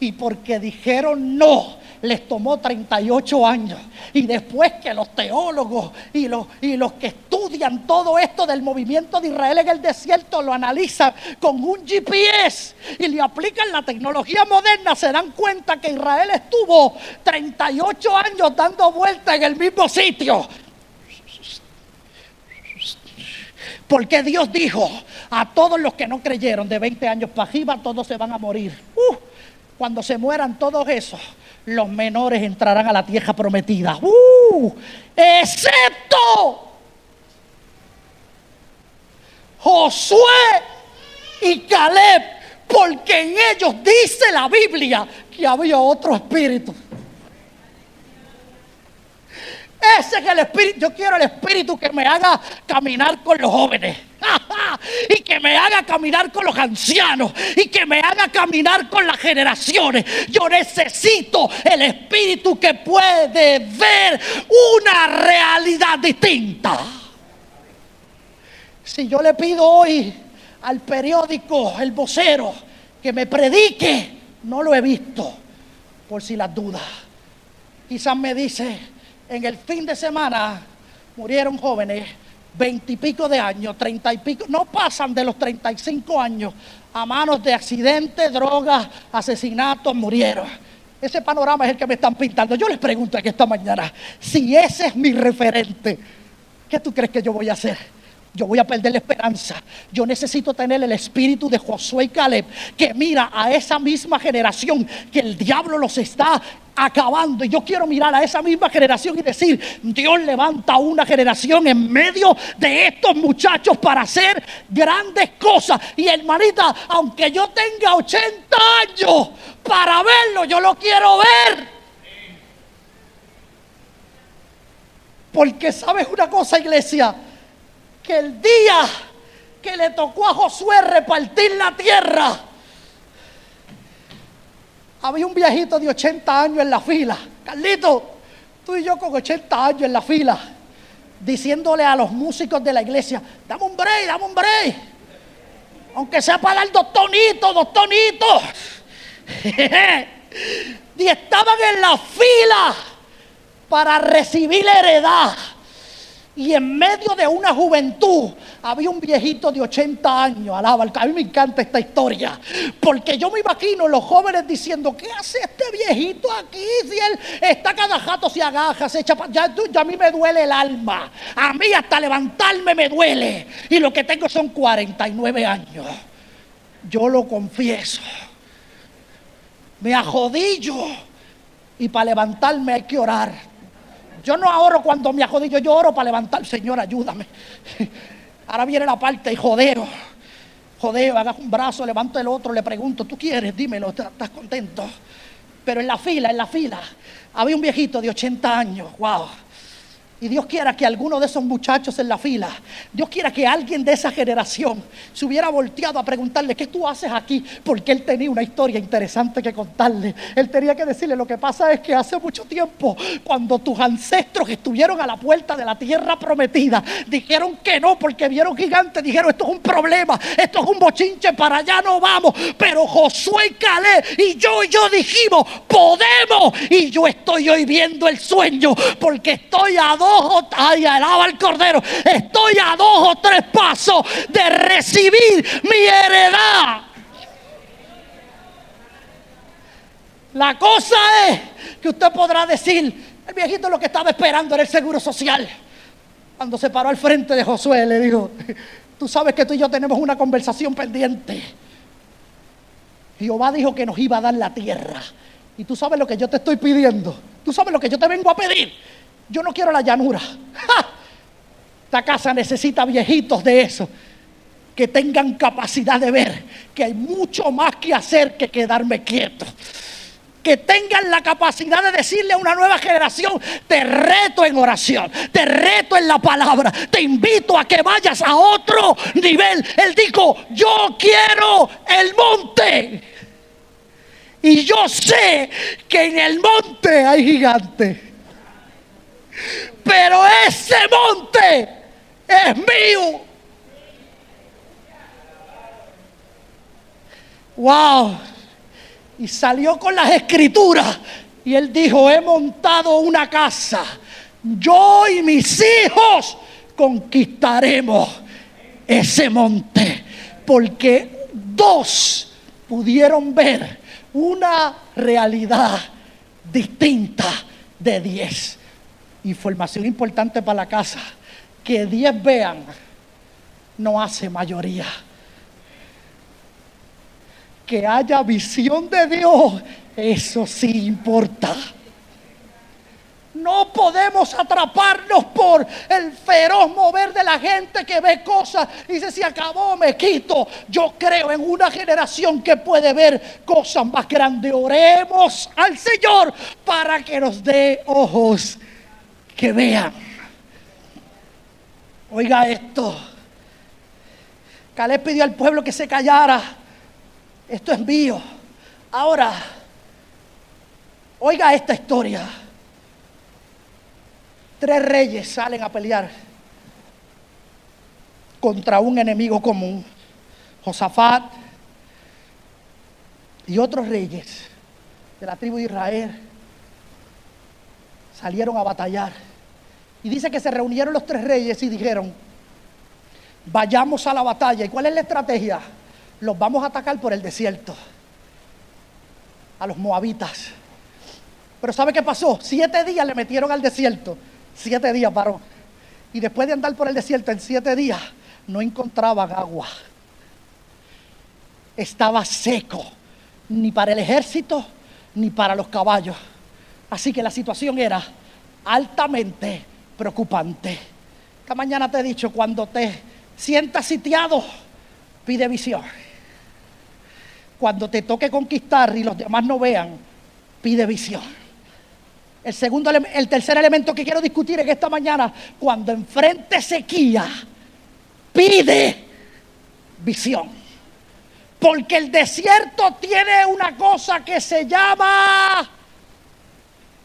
[SPEAKER 1] y porque dijeron no, les tomó 38 años. Y después que los teólogos y los, y los que estudian todo esto del movimiento de Israel en el desierto lo analizan con un GPS y le aplican la tecnología moderna, se dan cuenta que Israel estuvo 38 años dando vueltas en el mismo sitio. Porque Dios dijo a todos los que no creyeron de 20 años para arriba, todos se van a morir. Uh, cuando se mueran todos esos, los menores entrarán a la tierra prometida. ¡Uh! Excepto Josué y Caleb, porque en ellos dice la Biblia que había otro espíritu. Ese es el espíritu. Yo quiero el espíritu que me haga caminar con los jóvenes. y que me haga caminar con los ancianos. Y que me haga caminar con las generaciones. Yo necesito el espíritu que puede ver una realidad distinta. Si yo le pido hoy al periódico, el vocero, que me predique, no lo he visto. Por si las dudas. Quizás me dice en el fin de semana murieron jóvenes, veintipico de años, treinta y pico, no pasan de los treinta y cinco años a manos de accidentes, drogas, asesinatos, murieron. Ese panorama es el que me están pintando. Yo les pregunto aquí esta mañana, si ese es mi referente, ¿qué tú crees que yo voy a hacer? Yo voy a perder la esperanza. Yo necesito tener el espíritu de Josué y Caleb que mira a esa misma generación que el diablo los está acabando. Y yo quiero mirar a esa misma generación y decir, Dios levanta una generación en medio de estos muchachos para hacer grandes cosas. Y hermanita, aunque yo tenga 80 años para verlo, yo lo quiero ver. Porque sabes una cosa, iglesia, que el día que le tocó a Josué repartir la tierra, había un viejito de 80 años en la fila. Carlito, tú y yo con 80 años en la fila, diciéndole a los músicos de la iglesia, dame un break, dame un break. Aunque sea para dar dos tonitos, dos tonitos. y estaban en la fila para recibir la heredad. Y en medio de una juventud había un viejito de 80 años, alaba, a mí me encanta esta historia, porque yo me imagino los jóvenes diciendo, ¿qué hace este viejito aquí si él está cada jato, se agaja, se echa, ya, ya a mí me duele el alma, a mí hasta levantarme me duele, y lo que tengo son 49 años, yo lo confieso, me ajodillo, y para levantarme hay que orar. Yo no ahorro cuando me ajodillo, yo oro para levantar. Señor, ayúdame. Ahora viene la parte y jodeo. Jodeo, haga un brazo, levanto el otro, le pregunto, ¿tú quieres? Dímelo, ¿estás contento? Pero en la fila, en la fila, había un viejito de 80 años, wow y Dios quiera que alguno de esos muchachos en la fila, Dios quiera que alguien de esa generación se hubiera volteado a preguntarle, ¿qué tú haces aquí? Porque él tenía una historia interesante que contarle. Él tenía que decirle, lo que pasa es que hace mucho tiempo, cuando tus ancestros estuvieron a la puerta de la tierra prometida, dijeron que no porque vieron gigantes, dijeron, esto es un problema, esto es un bochinche, para allá no vamos. Pero Josué y Caleb y yo y yo dijimos, podemos. Y yo estoy hoy viendo el sueño porque estoy a ay, alaba el Cordero, estoy a dos o tres pasos de recibir mi heredad. La cosa es que usted podrá decir, el viejito lo que estaba esperando era el seguro social. Cuando se paró al frente de Josué, le dijo, tú sabes que tú y yo tenemos una conversación pendiente. Jehová dijo que nos iba a dar la tierra. Y tú sabes lo que yo te estoy pidiendo. Tú sabes lo que yo te vengo a pedir. Yo no quiero la llanura. Esta casa necesita viejitos de eso, que tengan capacidad de ver que hay mucho más que hacer que quedarme quieto que tengan la capacidad de decirle a una nueva generación, te reto en oración, te reto en la palabra, te invito a que vayas a otro nivel. Él dijo, yo quiero el monte. Y yo sé que en el monte hay gigantes. Pero ese monte es mío. Wow. Y salió con las escrituras. Y él dijo, he montado una casa. Yo y mis hijos conquistaremos ese monte. Porque dos pudieron ver una realidad distinta de diez. Información importante para la casa. Que diez vean no hace mayoría que haya visión de Dios, eso sí importa. No podemos atraparnos por el feroz mover de la gente que ve cosas y dice, si acabó, me quito. Yo creo en una generación que puede ver cosas más grandes. Oremos al Señor para que nos dé ojos que vean. Oiga esto. Caleb pidió al pueblo que se callara esto es mío. Ahora, oiga esta historia. Tres reyes salen a pelear contra un enemigo común. Josafat y otros reyes de la tribu de Israel salieron a batallar. Y dice que se reunieron los tres reyes y dijeron, vayamos a la batalla. ¿Y cuál es la estrategia? los vamos a atacar por el desierto, a los moabitas. Pero ¿sabe qué pasó? Siete días le metieron al desierto, siete días paró. Y después de andar por el desierto en siete días, no encontraban agua. Estaba seco, ni para el ejército, ni para los caballos. Así que la situación era altamente preocupante. Esta mañana te he dicho, cuando te sientas sitiado, pide visión. Cuando te toque conquistar y los demás no vean, pide visión. El, segundo, el tercer elemento que quiero discutir en esta mañana, cuando enfrente sequía, pide visión. Porque el desierto tiene una cosa que se llama...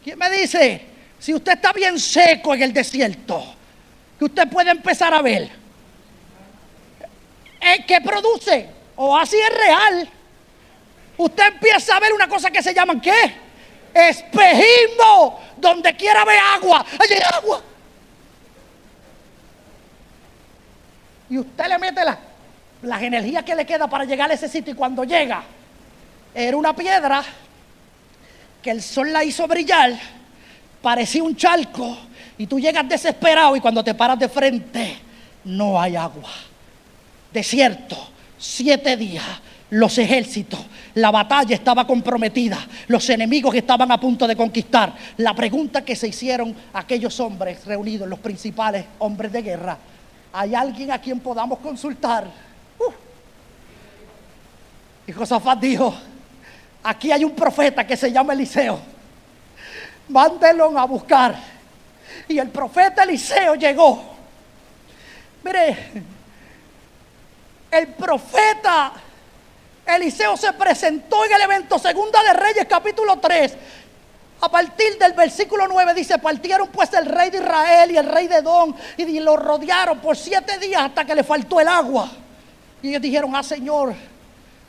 [SPEAKER 1] ¿Quién me dice? Si usted está bien seco en el desierto, que usted puede empezar a ver. ¿Eh? ¿Qué produce? O así es real usted empieza a ver una cosa que se llaman ¿qué? Espejismo. Donde quiera ver agua, allí hay agua. Y usted le mete las energías que le queda para llegar a ese sitio y cuando llega, era una piedra que el sol la hizo brillar, parecía un charco y tú llegas desesperado y cuando te paras de frente no hay agua. Desierto, siete días, los ejércitos, la batalla estaba comprometida, los enemigos estaban a punto de conquistar. La pregunta que se hicieron aquellos hombres reunidos, los principales hombres de guerra, ¿hay alguien a quien podamos consultar? Uh. Y Josafat dijo, aquí hay un profeta que se llama Eliseo, mándenlo a buscar. Y el profeta Eliseo llegó. Mire, el profeta Eliseo se presentó en el evento Segunda de Reyes capítulo 3. A partir del versículo 9 dice, partieron pues el rey de Israel y el rey de Don y lo rodearon por siete días hasta que le faltó el agua. Y ellos dijeron, ah Señor,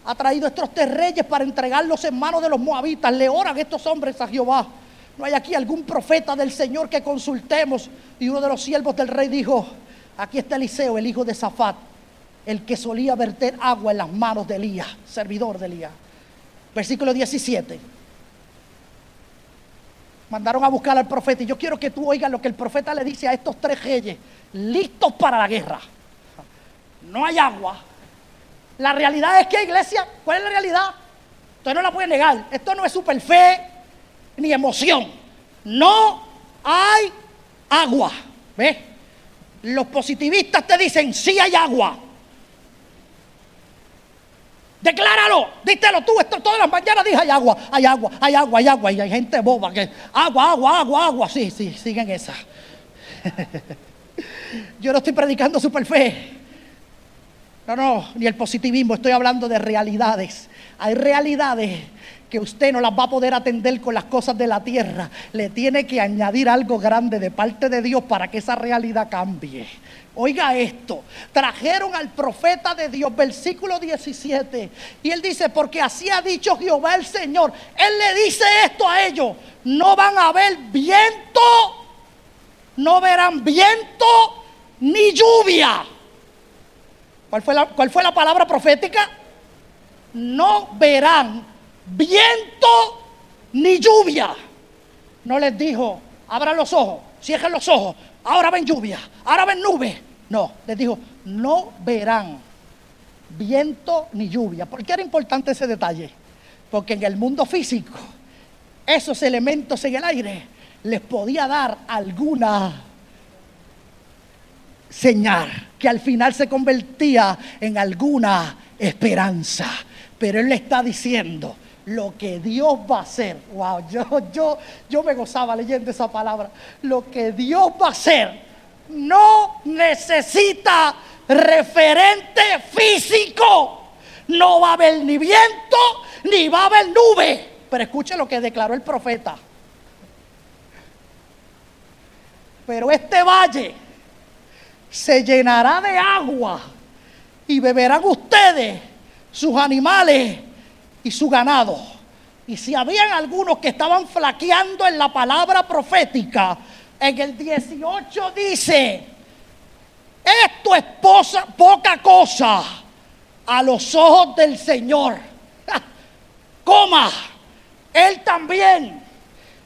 [SPEAKER 1] ha traído estos tres reyes para entregarlos en manos de los moabitas. Le oran estos hombres a Jehová. No hay aquí algún profeta del Señor que consultemos. Y uno de los siervos del rey dijo, aquí está Eliseo, el hijo de Zafat el que solía verter agua en las manos de Elías, servidor de Elías. Versículo 17. Mandaron a buscar al profeta y yo quiero que tú oigas lo que el profeta le dice a estos tres reyes, listos para la guerra. No hay agua. La realidad es que, iglesia, ¿cuál es la realidad? Usted no la puede negar. Esto no es super fe ni emoción. No hay agua. ¿Ves? Los positivistas te dicen, sí hay agua. Decláralo, dístelo tú. Esto, todas las mañanas dije, hay agua, hay agua, hay agua, hay agua. Y hay gente boba que, agua, agua, agua, agua. Sí, sí, siguen esa. Yo no estoy predicando super fe. No, no, ni el positivismo. Estoy hablando de realidades. Hay realidades que usted no las va a poder atender con las cosas de la tierra. Le tiene que añadir algo grande de parte de Dios para que esa realidad cambie. Oiga esto, trajeron al profeta de Dios, versículo 17, y él dice, porque así ha dicho Jehová el Señor. Él le dice esto a ellos, no van a ver viento, no verán viento ni lluvia. ¿Cuál fue la, cuál fue la palabra profética? No verán viento ni lluvia. No les dijo, abran los ojos, cierren los ojos, ahora ven lluvia, ahora ven nubes. No, les dijo, no verán viento ni lluvia. ¿Por qué era importante ese detalle? Porque en el mundo físico, esos elementos en el aire les podía dar alguna señal que al final se convertía en alguna esperanza. Pero Él le está diciendo, lo que Dios va a hacer. Wow, yo, yo, yo me gozaba leyendo esa palabra. Lo que Dios va a hacer no necesita referente físico. No va a haber ni viento, ni va a haber nube. Pero escuche lo que declaró el profeta. Pero este valle se llenará de agua y beberán ustedes, sus animales y su ganado. Y si habían algunos que estaban flaqueando en la palabra profética, en el 18 dice, esto es poca cosa a los ojos del Señor. Coma, Él también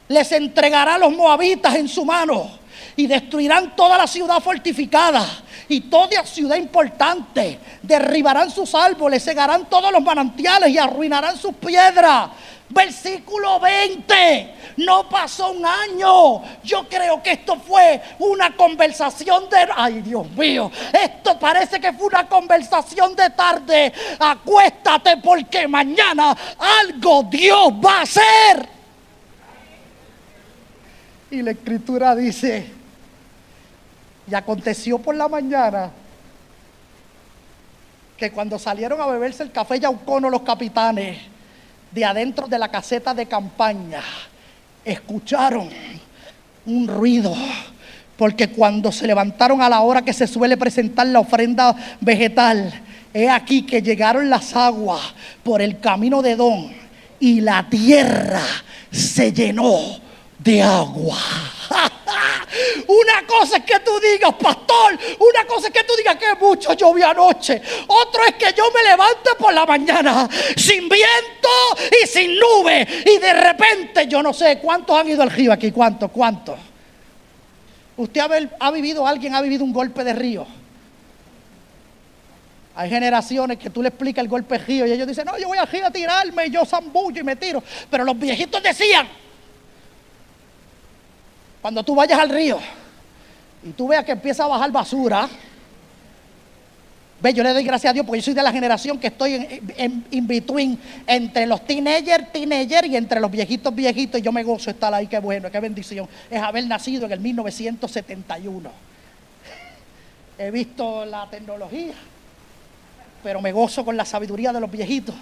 [SPEAKER 1] les entregará a los moabitas en su mano y destruirán toda la ciudad fortificada y toda ciudad importante. Derribarán sus árboles, cegarán todos los manantiales y arruinarán sus piedras. Versículo 20. No pasó un año. Yo creo que esto fue una conversación de... Ay, Dios mío. Esto parece que fue una conversación de tarde. Acuéstate porque mañana algo Dios va a hacer. Y la escritura dice, y aconteció por la mañana que cuando salieron a beberse el café Yaucono los capitanes de adentro de la caseta de campaña, escucharon un ruido. Porque cuando se levantaron a la hora que se suele presentar la ofrenda vegetal, he aquí que llegaron las aguas por el camino de Don y la tierra se llenó de agua. Una cosa es que tú digas, pastor, una cosa es que tú digas que mucho llovió anoche. Otro es que yo me levante por la mañana sin viento y sin nube. Y de repente, yo no sé, ¿cuántos han ido al río aquí? ¿Cuántos? ¿Cuántos? ¿Usted ha, vivido, alguien ha vivido un golpe de río? Hay generaciones que tú le explicas el golpe de río y ellos dicen, no, yo voy al río a tirarme y yo zambullo y me tiro. Pero los viejitos decían, cuando tú vayas al río y tú veas que empieza a bajar basura, ve, yo le doy gracias a Dios porque yo soy de la generación que estoy en, in between entre los teenagers, teenagers y entre los viejitos, viejitos. Y yo me gozo estar ahí, qué bueno, qué bendición. Es haber nacido en el 1971. He visto la tecnología, pero me gozo con la sabiduría de los viejitos.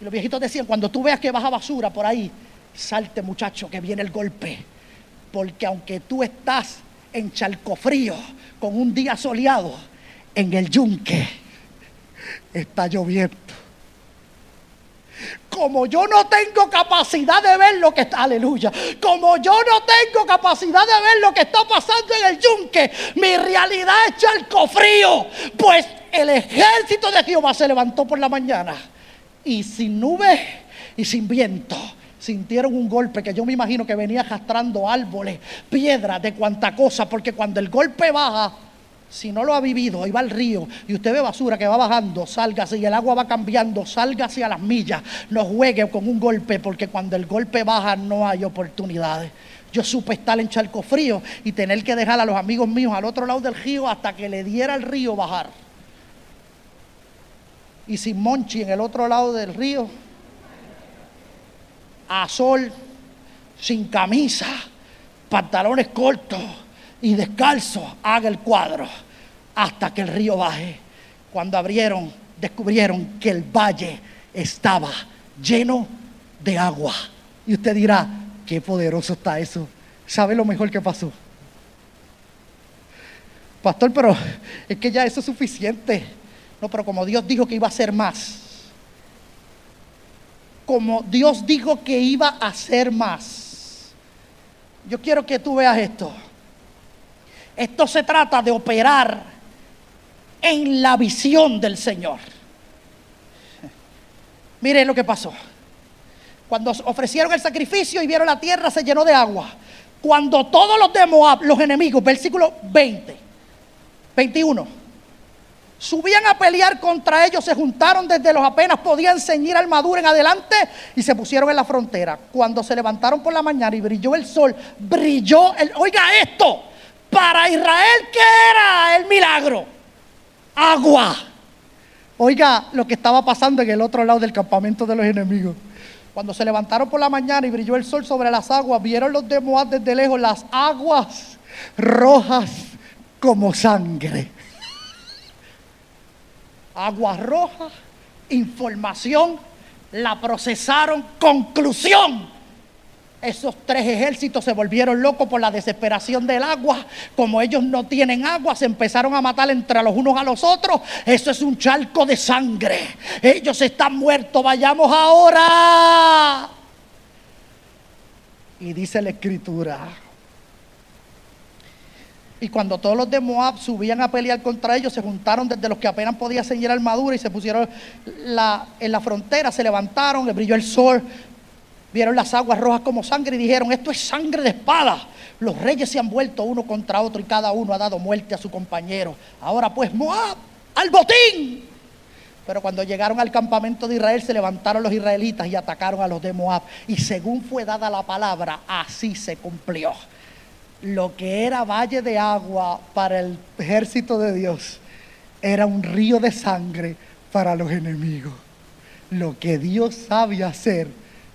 [SPEAKER 1] Y los viejitos decían, cuando tú veas que baja basura por ahí, salte muchacho, que viene el golpe porque aunque tú estás en Chalcofrío con un día soleado, en el yunque está lloviendo. Como yo no tengo capacidad de ver lo que está, aleluya, como yo no tengo capacidad de ver lo que está pasando en el yunque, mi realidad es Chalcofrío, pues el ejército de Jehová se levantó por la mañana y sin nube y sin viento sintieron un golpe que yo me imagino que venía arrastrando árboles, piedras, de cuanta cosa, porque cuando el golpe baja, si no lo ha vivido, y va al río y usted ve basura que va bajando, sálgase y el agua va cambiando, sálgase a las millas, no juegue con un golpe, porque cuando el golpe baja no hay oportunidades. Yo supe estar en charco frío y tener que dejar a los amigos míos al otro lado del río hasta que le diera el río bajar. y sin Monchi en el otro lado del río, a sol, sin camisa, pantalones cortos y descalzo, haga el cuadro hasta que el río baje. Cuando abrieron, descubrieron que el valle estaba lleno de agua. Y usted dirá, qué poderoso está eso. ¿Sabe lo mejor que pasó? Pastor, pero es que ya eso es suficiente. No, pero como Dios dijo que iba a ser más. Como Dios dijo que iba a ser más. Yo quiero que tú veas esto. Esto se trata de operar en la visión del Señor. Miren lo que pasó. Cuando ofrecieron el sacrificio y vieron la tierra se llenó de agua. Cuando todos los de Moab, los enemigos, versículo 20, 21, subían a pelear contra ellos, se juntaron desde los apenas podían ceñir armadura en adelante y se pusieron en la frontera. Cuando se levantaron por la mañana y brilló el sol, brilló el, oiga esto, para Israel, ¿qué era el milagro? Agua. Oiga lo que estaba pasando en el otro lado del campamento de los enemigos. Cuando se levantaron por la mañana y brilló el sol sobre las aguas, vieron los de Moab desde lejos las aguas rojas como sangre. Aguas rojas, información, la procesaron, conclusión esos tres ejércitos se volvieron locos por la desesperación del agua. Como ellos no tienen agua, se empezaron a matar entre los unos a los otros. Eso es un charco de sangre. Ellos están muertos, vayamos ahora. Y dice la escritura. Y cuando todos los de Moab subían a pelear contra ellos, se juntaron desde los que apenas podían seguir armadura y se pusieron en la frontera, se levantaron, le brilló el sol, vieron las aguas rojas como sangre y dijeron, esto es sangre de espada. Los reyes se han vuelto uno contra otro y cada uno ha dado muerte a su compañero. Ahora pues, Moab, al botín. Pero cuando llegaron al campamento de Israel se levantaron los israelitas y atacaron a los de Moab. Y según fue dada la palabra, así se cumplió. Lo que era valle de agua para el ejército de Dios era un río de sangre para los enemigos. Lo que Dios sabe hacer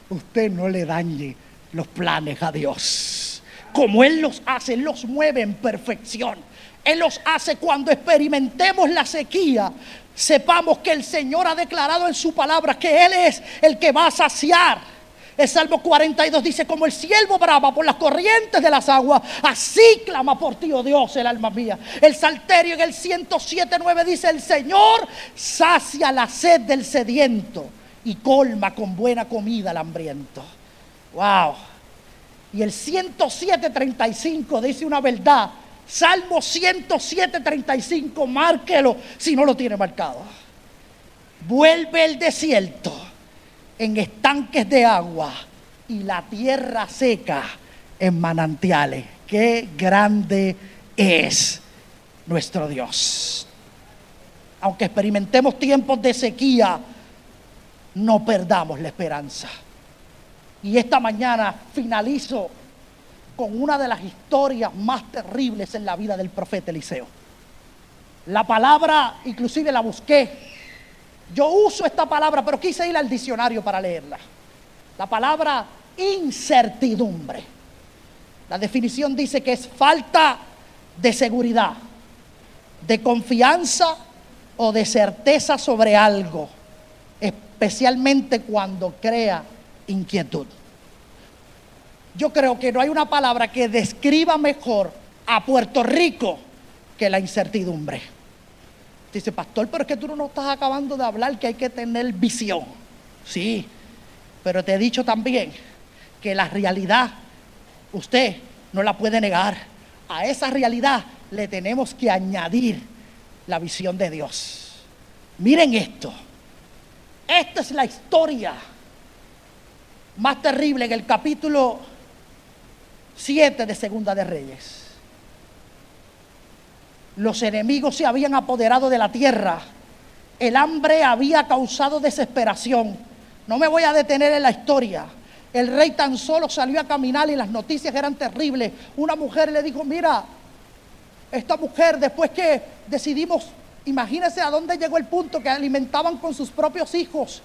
[SPEAKER 1] usted no le dañe los planes a Dios. Como Él los hace, los mueve en perfección. Él los hace cuando experimentemos la sequía. Sepamos que el Señor ha declarado en su palabra que Él es el que va a saciar. El Salmo 42 dice, como el siervo brava por las corrientes de las aguas, así clama por ti, oh Dios, el alma mía. El Salterio en el 107.9 dice, el Señor sacia la sed del sediento y colma con buena comida al hambriento. Wow. Y el 107.35 dice una verdad. Salmo 107.35, márquelo si no lo tiene marcado. Vuelve el desierto en estanques de agua y la tierra seca en manantiales. Qué grande es nuestro Dios. Aunque experimentemos tiempos de sequía, no perdamos la esperanza. Y esta mañana finalizo con una de las historias más terribles en la vida del profeta Eliseo. La palabra, inclusive la busqué. Yo uso esta palabra, pero quise ir al diccionario para leerla. La palabra incertidumbre. La definición dice que es falta de seguridad, de confianza o de certeza sobre algo especialmente cuando crea inquietud. Yo creo que no hay una palabra que describa mejor a Puerto Rico que la incertidumbre. Dice, pastor, pero es que tú no estás acabando de hablar que hay que tener visión. Sí, pero te he dicho también que la realidad usted no la puede negar. A esa realidad le tenemos que añadir la visión de Dios. Miren esto. Esta es la historia más terrible en el capítulo 7 de Segunda de Reyes. Los enemigos se habían apoderado de la tierra. El hambre había causado desesperación. No me voy a detener en la historia. El rey tan solo salió a caminar y las noticias eran terribles. Una mujer le dijo, mira, esta mujer después que decidimos Imagínense a dónde llegó el punto que alimentaban con sus propios hijos.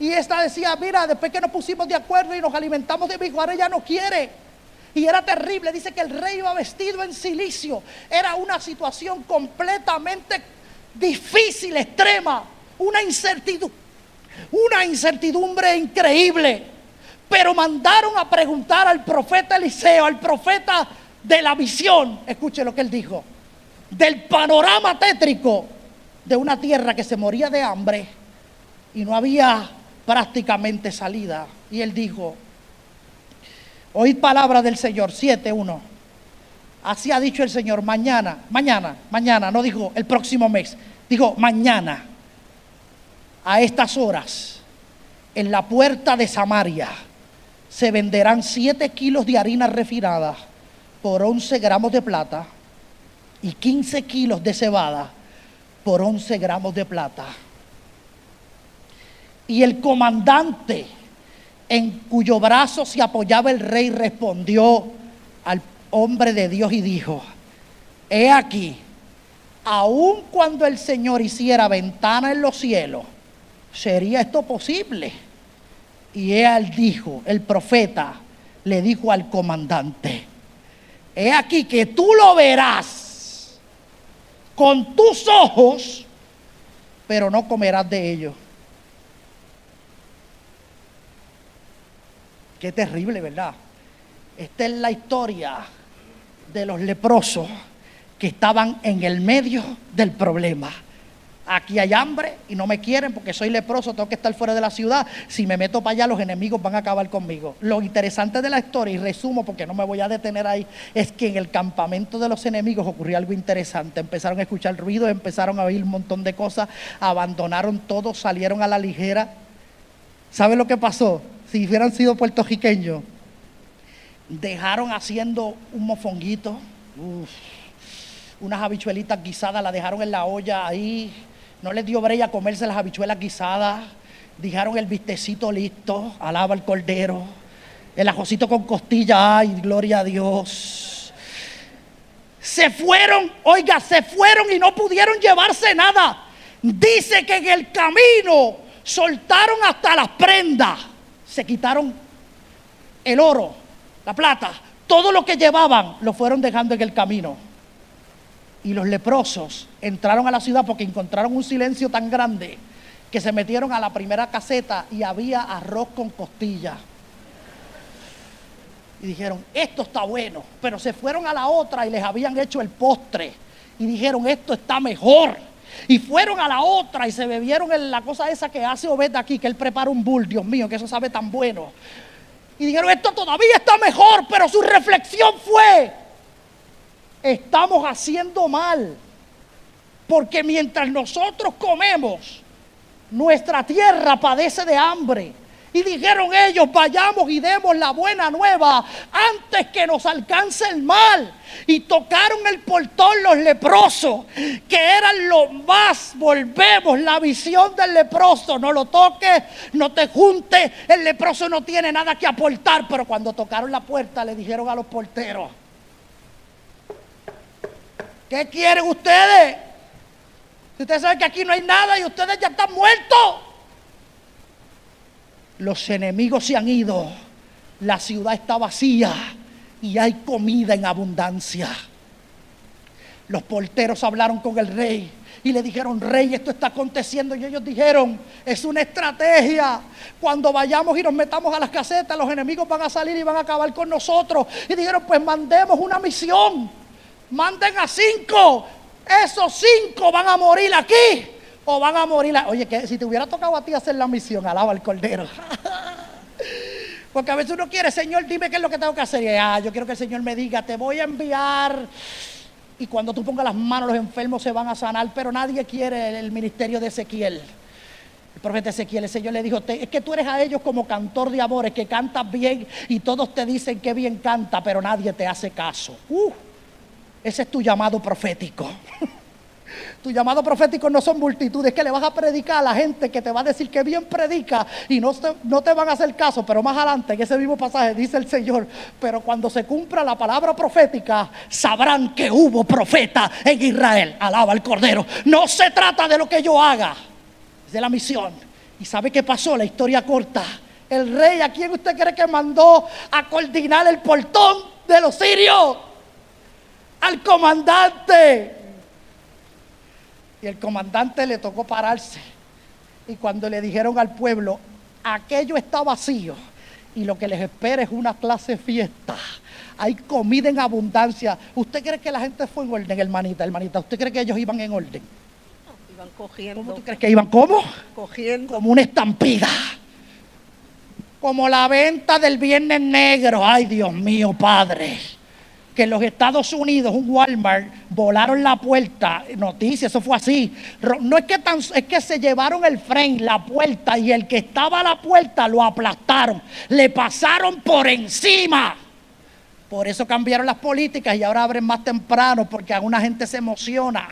[SPEAKER 1] Y esta decía, mira, después que nos pusimos de acuerdo y nos alimentamos de mi hijo, ella no quiere. Y era terrible, dice que el rey iba vestido en silicio. Era una situación completamente difícil, extrema, una incertidumbre, una incertidumbre increíble. Pero mandaron a preguntar al profeta Eliseo, al profeta de la visión, escuche lo que él dijo, del panorama tétrico de una tierra que se moría de hambre y no había prácticamente salida. Y él dijo, oíd palabra del Señor, 7.1. Así ha dicho el Señor, mañana, mañana, mañana, no dijo el próximo mes, dijo mañana, a estas horas, en la puerta de Samaria, se venderán 7 kilos de harina refinada por 11 gramos de plata y 15 kilos de cebada por 11 gramos de plata. Y el comandante en cuyo brazo se apoyaba el rey respondió al hombre de Dios y dijo, he aquí, aun cuando el Señor hiciera ventana en los cielos, ¿sería esto posible? Y él dijo, el profeta le dijo al comandante, he aquí que tú lo verás con tus ojos, pero no comerás de ellos. Qué terrible, ¿verdad? Esta es la historia de los leprosos que estaban en el medio del problema. Aquí hay hambre y no me quieren porque soy leproso, tengo que estar fuera de la ciudad. Si me meto para allá, los enemigos van a acabar conmigo. Lo interesante de la historia, y resumo porque no me voy a detener ahí, es que en el campamento de los enemigos ocurrió algo interesante. Empezaron a escuchar ruido, empezaron a oír un montón de cosas, abandonaron todo, salieron a la ligera. ¿Sabe lo que pasó? Si hubieran sido puertorriqueños, dejaron haciendo un mofonguito, unas habichuelitas guisadas, la dejaron en la olla ahí no les dio breya a comerse las habichuelas guisadas. Dijeron el vistecito listo, alaba al cordero. El ajocito con costilla, ay, gloria a Dios. Se fueron, oiga, se fueron y no pudieron llevarse nada. Dice que en el camino soltaron hasta las prendas. Se quitaron el oro, la plata, todo lo que llevaban lo fueron dejando en el camino. Y los leprosos entraron a la ciudad porque encontraron un silencio tan grande que se metieron a la primera caseta y había arroz con costilla. Y dijeron, esto está bueno. Pero se fueron a la otra y les habían hecho el postre. Y dijeron, esto está mejor. Y fueron a la otra y se bebieron la cosa esa que hace Obed aquí, que él prepara un bull, Dios mío, que eso sabe tan bueno. Y dijeron, esto todavía está mejor, pero su reflexión fue, estamos haciendo mal. Porque mientras nosotros comemos, nuestra tierra padece de hambre. Y dijeron ellos, vayamos y demos la buena nueva antes que nos alcance el mal. Y tocaron el portón los leprosos, que eran lo más, volvemos, la visión del leproso. No lo toques, no te juntes, el leproso no tiene nada que aportar. Pero cuando tocaron la puerta le dijeron a los porteros, ¿Qué quieren ustedes? Ustedes saben que aquí no hay nada y ustedes ya están muertos. Los enemigos se han ido. La ciudad está vacía y hay comida en abundancia. Los porteros hablaron con el rey y le dijeron, rey, esto está aconteciendo. Y ellos dijeron, es una estrategia. Cuando vayamos y nos metamos a las casetas, los enemigos van a salir y van a acabar con nosotros. Y dijeron, pues mandemos una misión manden a cinco. Esos cinco van a morir aquí o van a morir. Oye, que si te hubiera tocado a ti hacer la misión, alaba al cordero. Porque a veces uno quiere, Señor, dime qué es lo que tengo que hacer. Y, ah, yo quiero que el Señor me diga, te voy a enviar. Y cuando tú pongas las manos, los enfermos se van a sanar. Pero nadie quiere el ministerio de Ezequiel. El profeta Ezequiel, el Señor le dijo, es que tú eres a ellos como cantor de amores, que cantas bien y todos te dicen que bien canta, pero nadie te hace caso. Uh. Ese es tu llamado profético. Tu llamado profético no son multitudes, que le vas a predicar a la gente que te va a decir que bien predica y no, no te van a hacer caso, pero más adelante en ese mismo pasaje dice el Señor, pero cuando se cumpla la palabra profética, sabrán que hubo profeta en Israel. Alaba al Cordero. No se trata de lo que yo haga, es de la misión. ¿Y sabe qué pasó? La historia corta. El rey, ¿a quién usted cree que mandó a coordinar el portón de los sirios? Al comandante y el comandante le tocó pararse. Y cuando le dijeron al pueblo, aquello está vacío y lo que les espera es una clase fiesta. Hay comida en abundancia. ¿Usted cree que la gente fue en orden, hermanita, hermanita? ¿Usted cree que ellos iban en orden?
[SPEAKER 2] iban cogiendo. ¿Cómo
[SPEAKER 1] tú crees que iban? ¿Cómo?
[SPEAKER 2] Cogiendo.
[SPEAKER 1] Como una estampida. Como la venta del viernes negro. Ay, Dios mío, Padre que en los Estados Unidos un Walmart volaron la puerta, noticia, eso fue así. No es que tan, es que se llevaron el frame, la puerta y el que estaba a la puerta lo aplastaron, le pasaron por encima. Por eso cambiaron las políticas y ahora abren más temprano porque alguna gente se emociona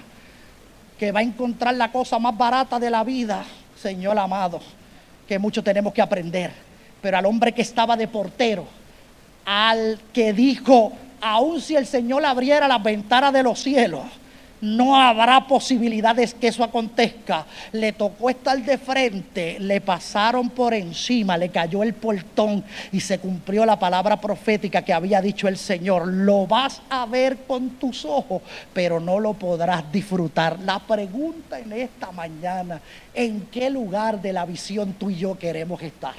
[SPEAKER 1] que va a encontrar la cosa más barata de la vida, Señor amado, que mucho tenemos que aprender. Pero al hombre que estaba de portero, al que dijo, aun si el Señor abriera las ventanas de los cielos, no habrá posibilidades que eso acontezca. Le tocó estar de frente, le pasaron por encima, le cayó el portón y se cumplió la palabra profética que había dicho el Señor. Lo vas a ver con tus ojos, pero no lo podrás disfrutar. La pregunta en esta mañana, ¿en qué lugar de la visión tú y yo queremos estar?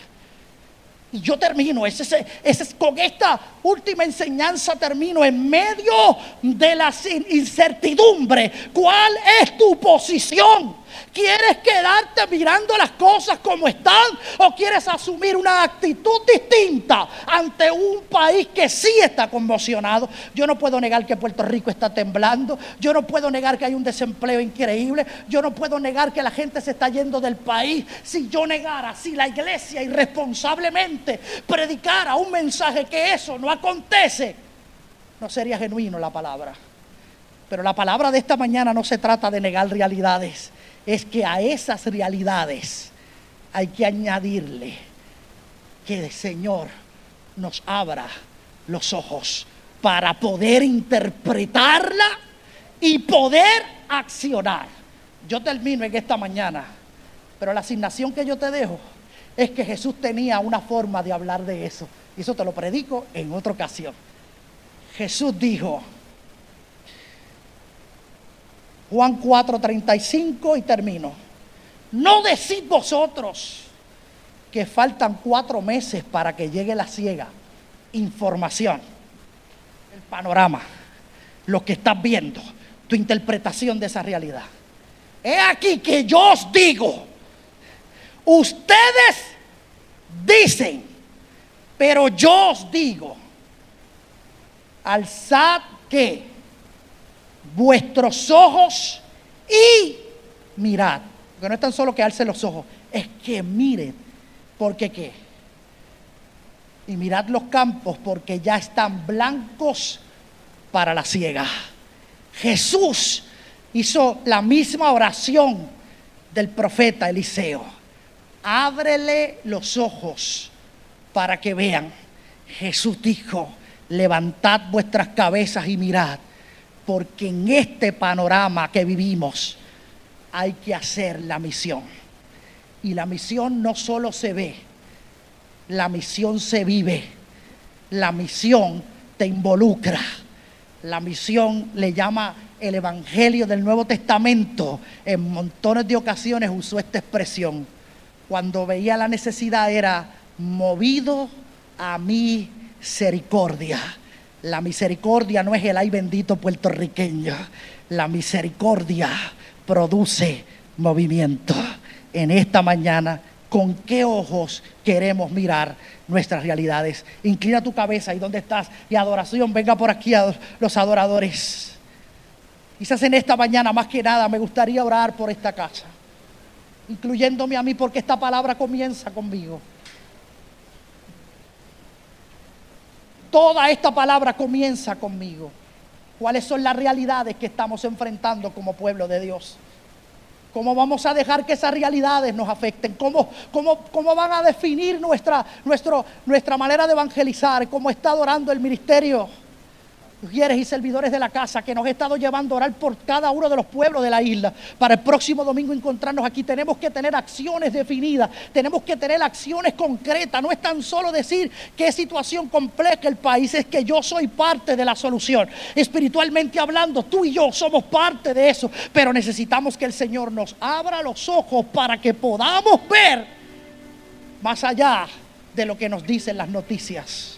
[SPEAKER 1] Y yo termino, ese, ese, con esta última enseñanza termino en medio de la incertidumbre. ¿Cuál es tu posición? ¿Quieres quedarte mirando las cosas como están o quieres asumir una actitud distinta ante un país que sí está conmocionado? Yo no puedo negar que Puerto Rico está temblando, yo no puedo negar que hay un desempleo increíble, yo no puedo negar que la gente se está yendo del país. Si yo negara, si la iglesia irresponsablemente predicara un mensaje que eso no acontece, no sería genuino la palabra. Pero la palabra de esta mañana no se trata de negar realidades es que a esas realidades hay que añadirle que el Señor nos abra los ojos para poder interpretarla y poder accionar. Yo termino en esta mañana, pero la asignación que yo te dejo es que Jesús tenía una forma de hablar de eso. Y eso te lo predico en otra ocasión. Jesús dijo, Juan 4:35 y termino. No decid vosotros que faltan cuatro meses para que llegue la ciega. Información, el panorama, lo que estás viendo, tu interpretación de esa realidad. He aquí que yo os digo, ustedes dicen, pero yo os digo, alzad que vuestros ojos y mirad. Porque no es tan solo que alce los ojos, es que miren. Porque qué? Y mirad los campos porque ya están blancos para la ciega. Jesús hizo la misma oración del profeta Eliseo. Ábrele los ojos para que vean. Jesús dijo, levantad vuestras cabezas y mirad porque en este panorama que vivimos hay que hacer la misión. Y la misión no solo se ve, la misión se vive, la misión te involucra, la misión le llama el Evangelio del Nuevo Testamento. En montones de ocasiones usó esta expresión. Cuando veía la necesidad era movido a mi misericordia la misericordia no es el ay bendito puertorriqueño. La misericordia produce movimiento. En esta mañana, ¿con qué ojos queremos mirar nuestras realidades? Inclina tu cabeza ahí donde estás y adoración, venga por aquí a los adoradores. Quizás en esta mañana, más que nada, me gustaría orar por esta casa, incluyéndome a mí, porque esta palabra comienza conmigo. Toda esta palabra comienza conmigo. ¿Cuáles son las realidades que estamos enfrentando como pueblo de Dios? ¿Cómo vamos a dejar que esas realidades nos afecten? ¿Cómo, cómo, cómo van a definir nuestra, nuestra manera de evangelizar? ¿Cómo está adorando el ministerio? Mujeres y servidores de la casa que nos ha estado llevando a orar por cada uno de los pueblos de la isla. Para el próximo domingo encontrarnos aquí tenemos que tener acciones definidas, tenemos que tener acciones concretas. No es tan solo decir qué situación compleja el país, es que yo soy parte de la solución. Espiritualmente hablando, tú y yo somos parte de eso, pero necesitamos que el Señor nos abra los ojos para que podamos ver más allá de lo que nos dicen las noticias.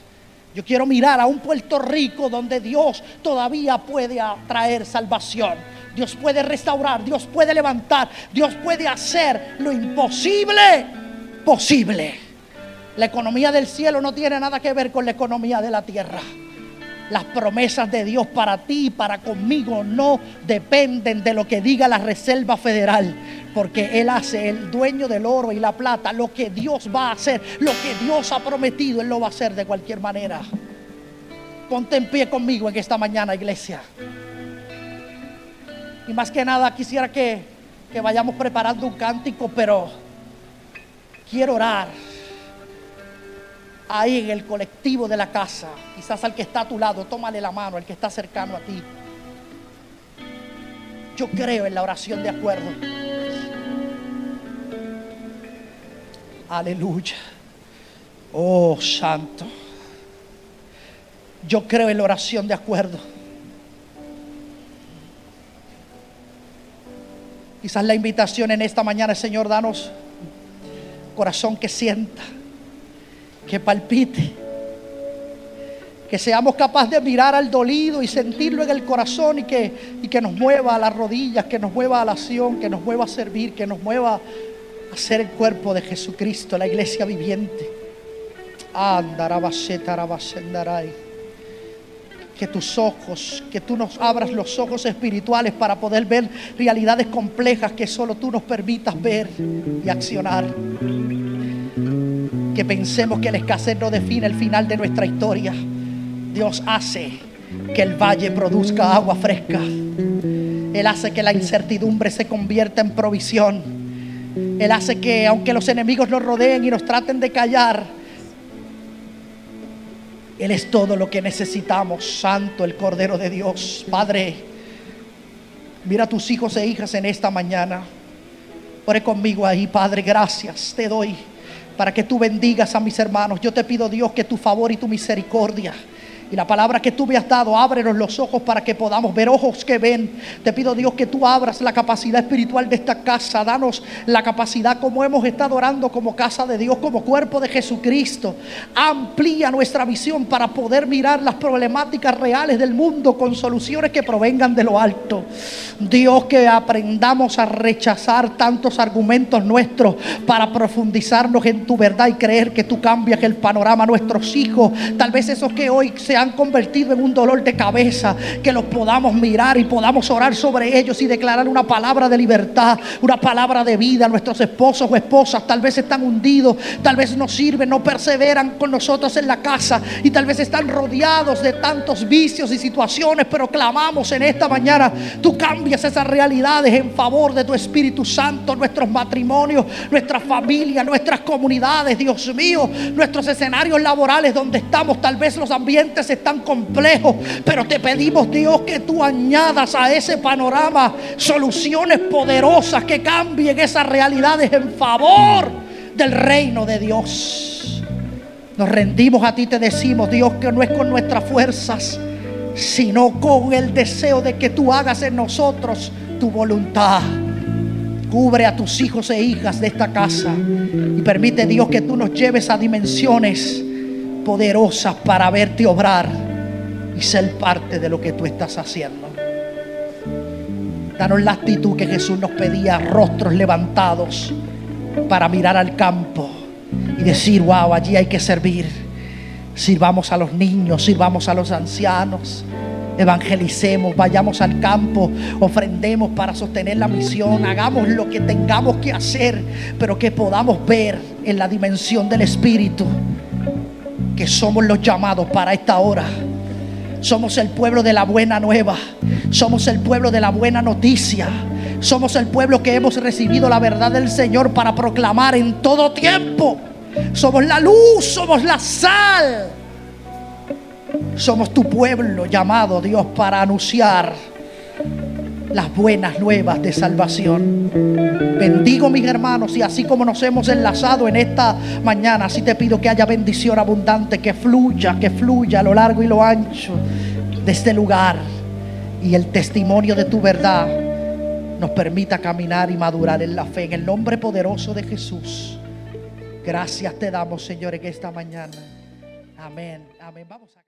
[SPEAKER 1] Yo quiero mirar a un Puerto Rico donde Dios todavía puede traer salvación. Dios puede restaurar, Dios puede levantar, Dios puede hacer lo imposible posible. La economía del cielo no tiene nada que ver con la economía de la tierra. Las promesas de Dios para ti y para conmigo no dependen de lo que diga la Reserva Federal, porque Él hace, el dueño del oro y la plata, lo que Dios va a hacer, lo que Dios ha prometido, Él lo va a hacer de cualquier manera. Ponte en pie conmigo en esta mañana, iglesia. Y más que nada quisiera que, que vayamos preparando un cántico, pero quiero orar ahí en el colectivo de la casa, quizás al que está a tu lado, tómale la mano, al que está cercano a ti. Yo creo en la oración de acuerdo. Aleluya. Oh, santo. Yo creo en la oración de acuerdo. Quizás la invitación en esta mañana, Señor, danos corazón que sienta que palpite, que seamos capaces de mirar al dolido y sentirlo en el corazón y que, y que nos mueva a las rodillas, que nos mueva a la acción, que nos mueva a servir, que nos mueva a ser el cuerpo de Jesucristo, la iglesia viviente. Que tus ojos, que tú nos abras los ojos espirituales para poder ver realidades complejas que solo tú nos permitas ver y accionar que pensemos que la escasez no define el final de nuestra historia. Dios hace que el valle produzca agua fresca. Él hace que la incertidumbre se convierta en provisión. Él hace que aunque los enemigos nos rodeen y nos traten de callar, Él es todo lo que necesitamos. Santo el Cordero de Dios. Padre, mira a tus hijos e hijas en esta mañana. Ore conmigo ahí, Padre, gracias te doy para que tú bendigas a mis hermanos. Yo te pido, Dios, que tu favor y tu misericordia y la palabra que tú me has dado, ábrenos los ojos para que podamos ver ojos que ven. Te pido Dios que tú abras la capacidad espiritual de esta casa. Danos la capacidad como hemos estado orando como casa de Dios, como cuerpo de Jesucristo. Amplía nuestra visión para poder mirar las problemáticas reales del mundo con soluciones que provengan de lo alto. Dios, que aprendamos a rechazar tantos argumentos nuestros para profundizarnos en tu verdad y creer que tú cambias el panorama a nuestros hijos. Tal vez esos que hoy se han convertido en un dolor de cabeza, que los podamos mirar y podamos orar sobre ellos y declarar una palabra de libertad, una palabra de vida. Nuestros esposos o esposas tal vez están hundidos, tal vez no sirven, no perseveran con nosotros en la casa y tal vez están rodeados de tantos vicios y situaciones, pero clamamos en esta mañana, tú cambias esas realidades en favor de tu Espíritu Santo, nuestros matrimonios, nuestra familia, nuestras comunidades, Dios mío, nuestros escenarios laborales donde estamos, tal vez los ambientes es tan complejo, pero te pedimos Dios que tú añadas a ese panorama soluciones poderosas que cambien esas realidades en favor del reino de Dios. Nos rendimos a ti, te decimos Dios que no es con nuestras fuerzas, sino con el deseo de que tú hagas en nosotros tu voluntad. Cubre a tus hijos e hijas de esta casa y permite Dios que tú nos lleves a dimensiones poderosas para verte obrar y ser parte de lo que tú estás haciendo. Danos la actitud que Jesús nos pedía, rostros levantados para mirar al campo y decir, wow, allí hay que servir. Sirvamos a los niños, sirvamos a los ancianos, evangelicemos, vayamos al campo, ofrendemos para sostener la misión, hagamos lo que tengamos que hacer, pero que podamos ver en la dimensión del Espíritu que somos los llamados para esta hora. Somos el pueblo de la buena nueva. Somos el pueblo de la buena noticia. Somos el pueblo que hemos recibido la verdad del Señor para proclamar en todo tiempo. Somos la luz, somos la sal. Somos tu pueblo llamado Dios para anunciar las buenas nuevas de salvación. Bendigo mis hermanos y así como nos hemos enlazado en esta mañana, así te pido que haya bendición abundante, que fluya, que fluya a lo largo y lo ancho de este lugar y el testimonio de tu verdad nos permita caminar y madurar en la fe. En el nombre poderoso de Jesús. Gracias te damos, Señor, en esta mañana. Amén. Amén. Vamos a...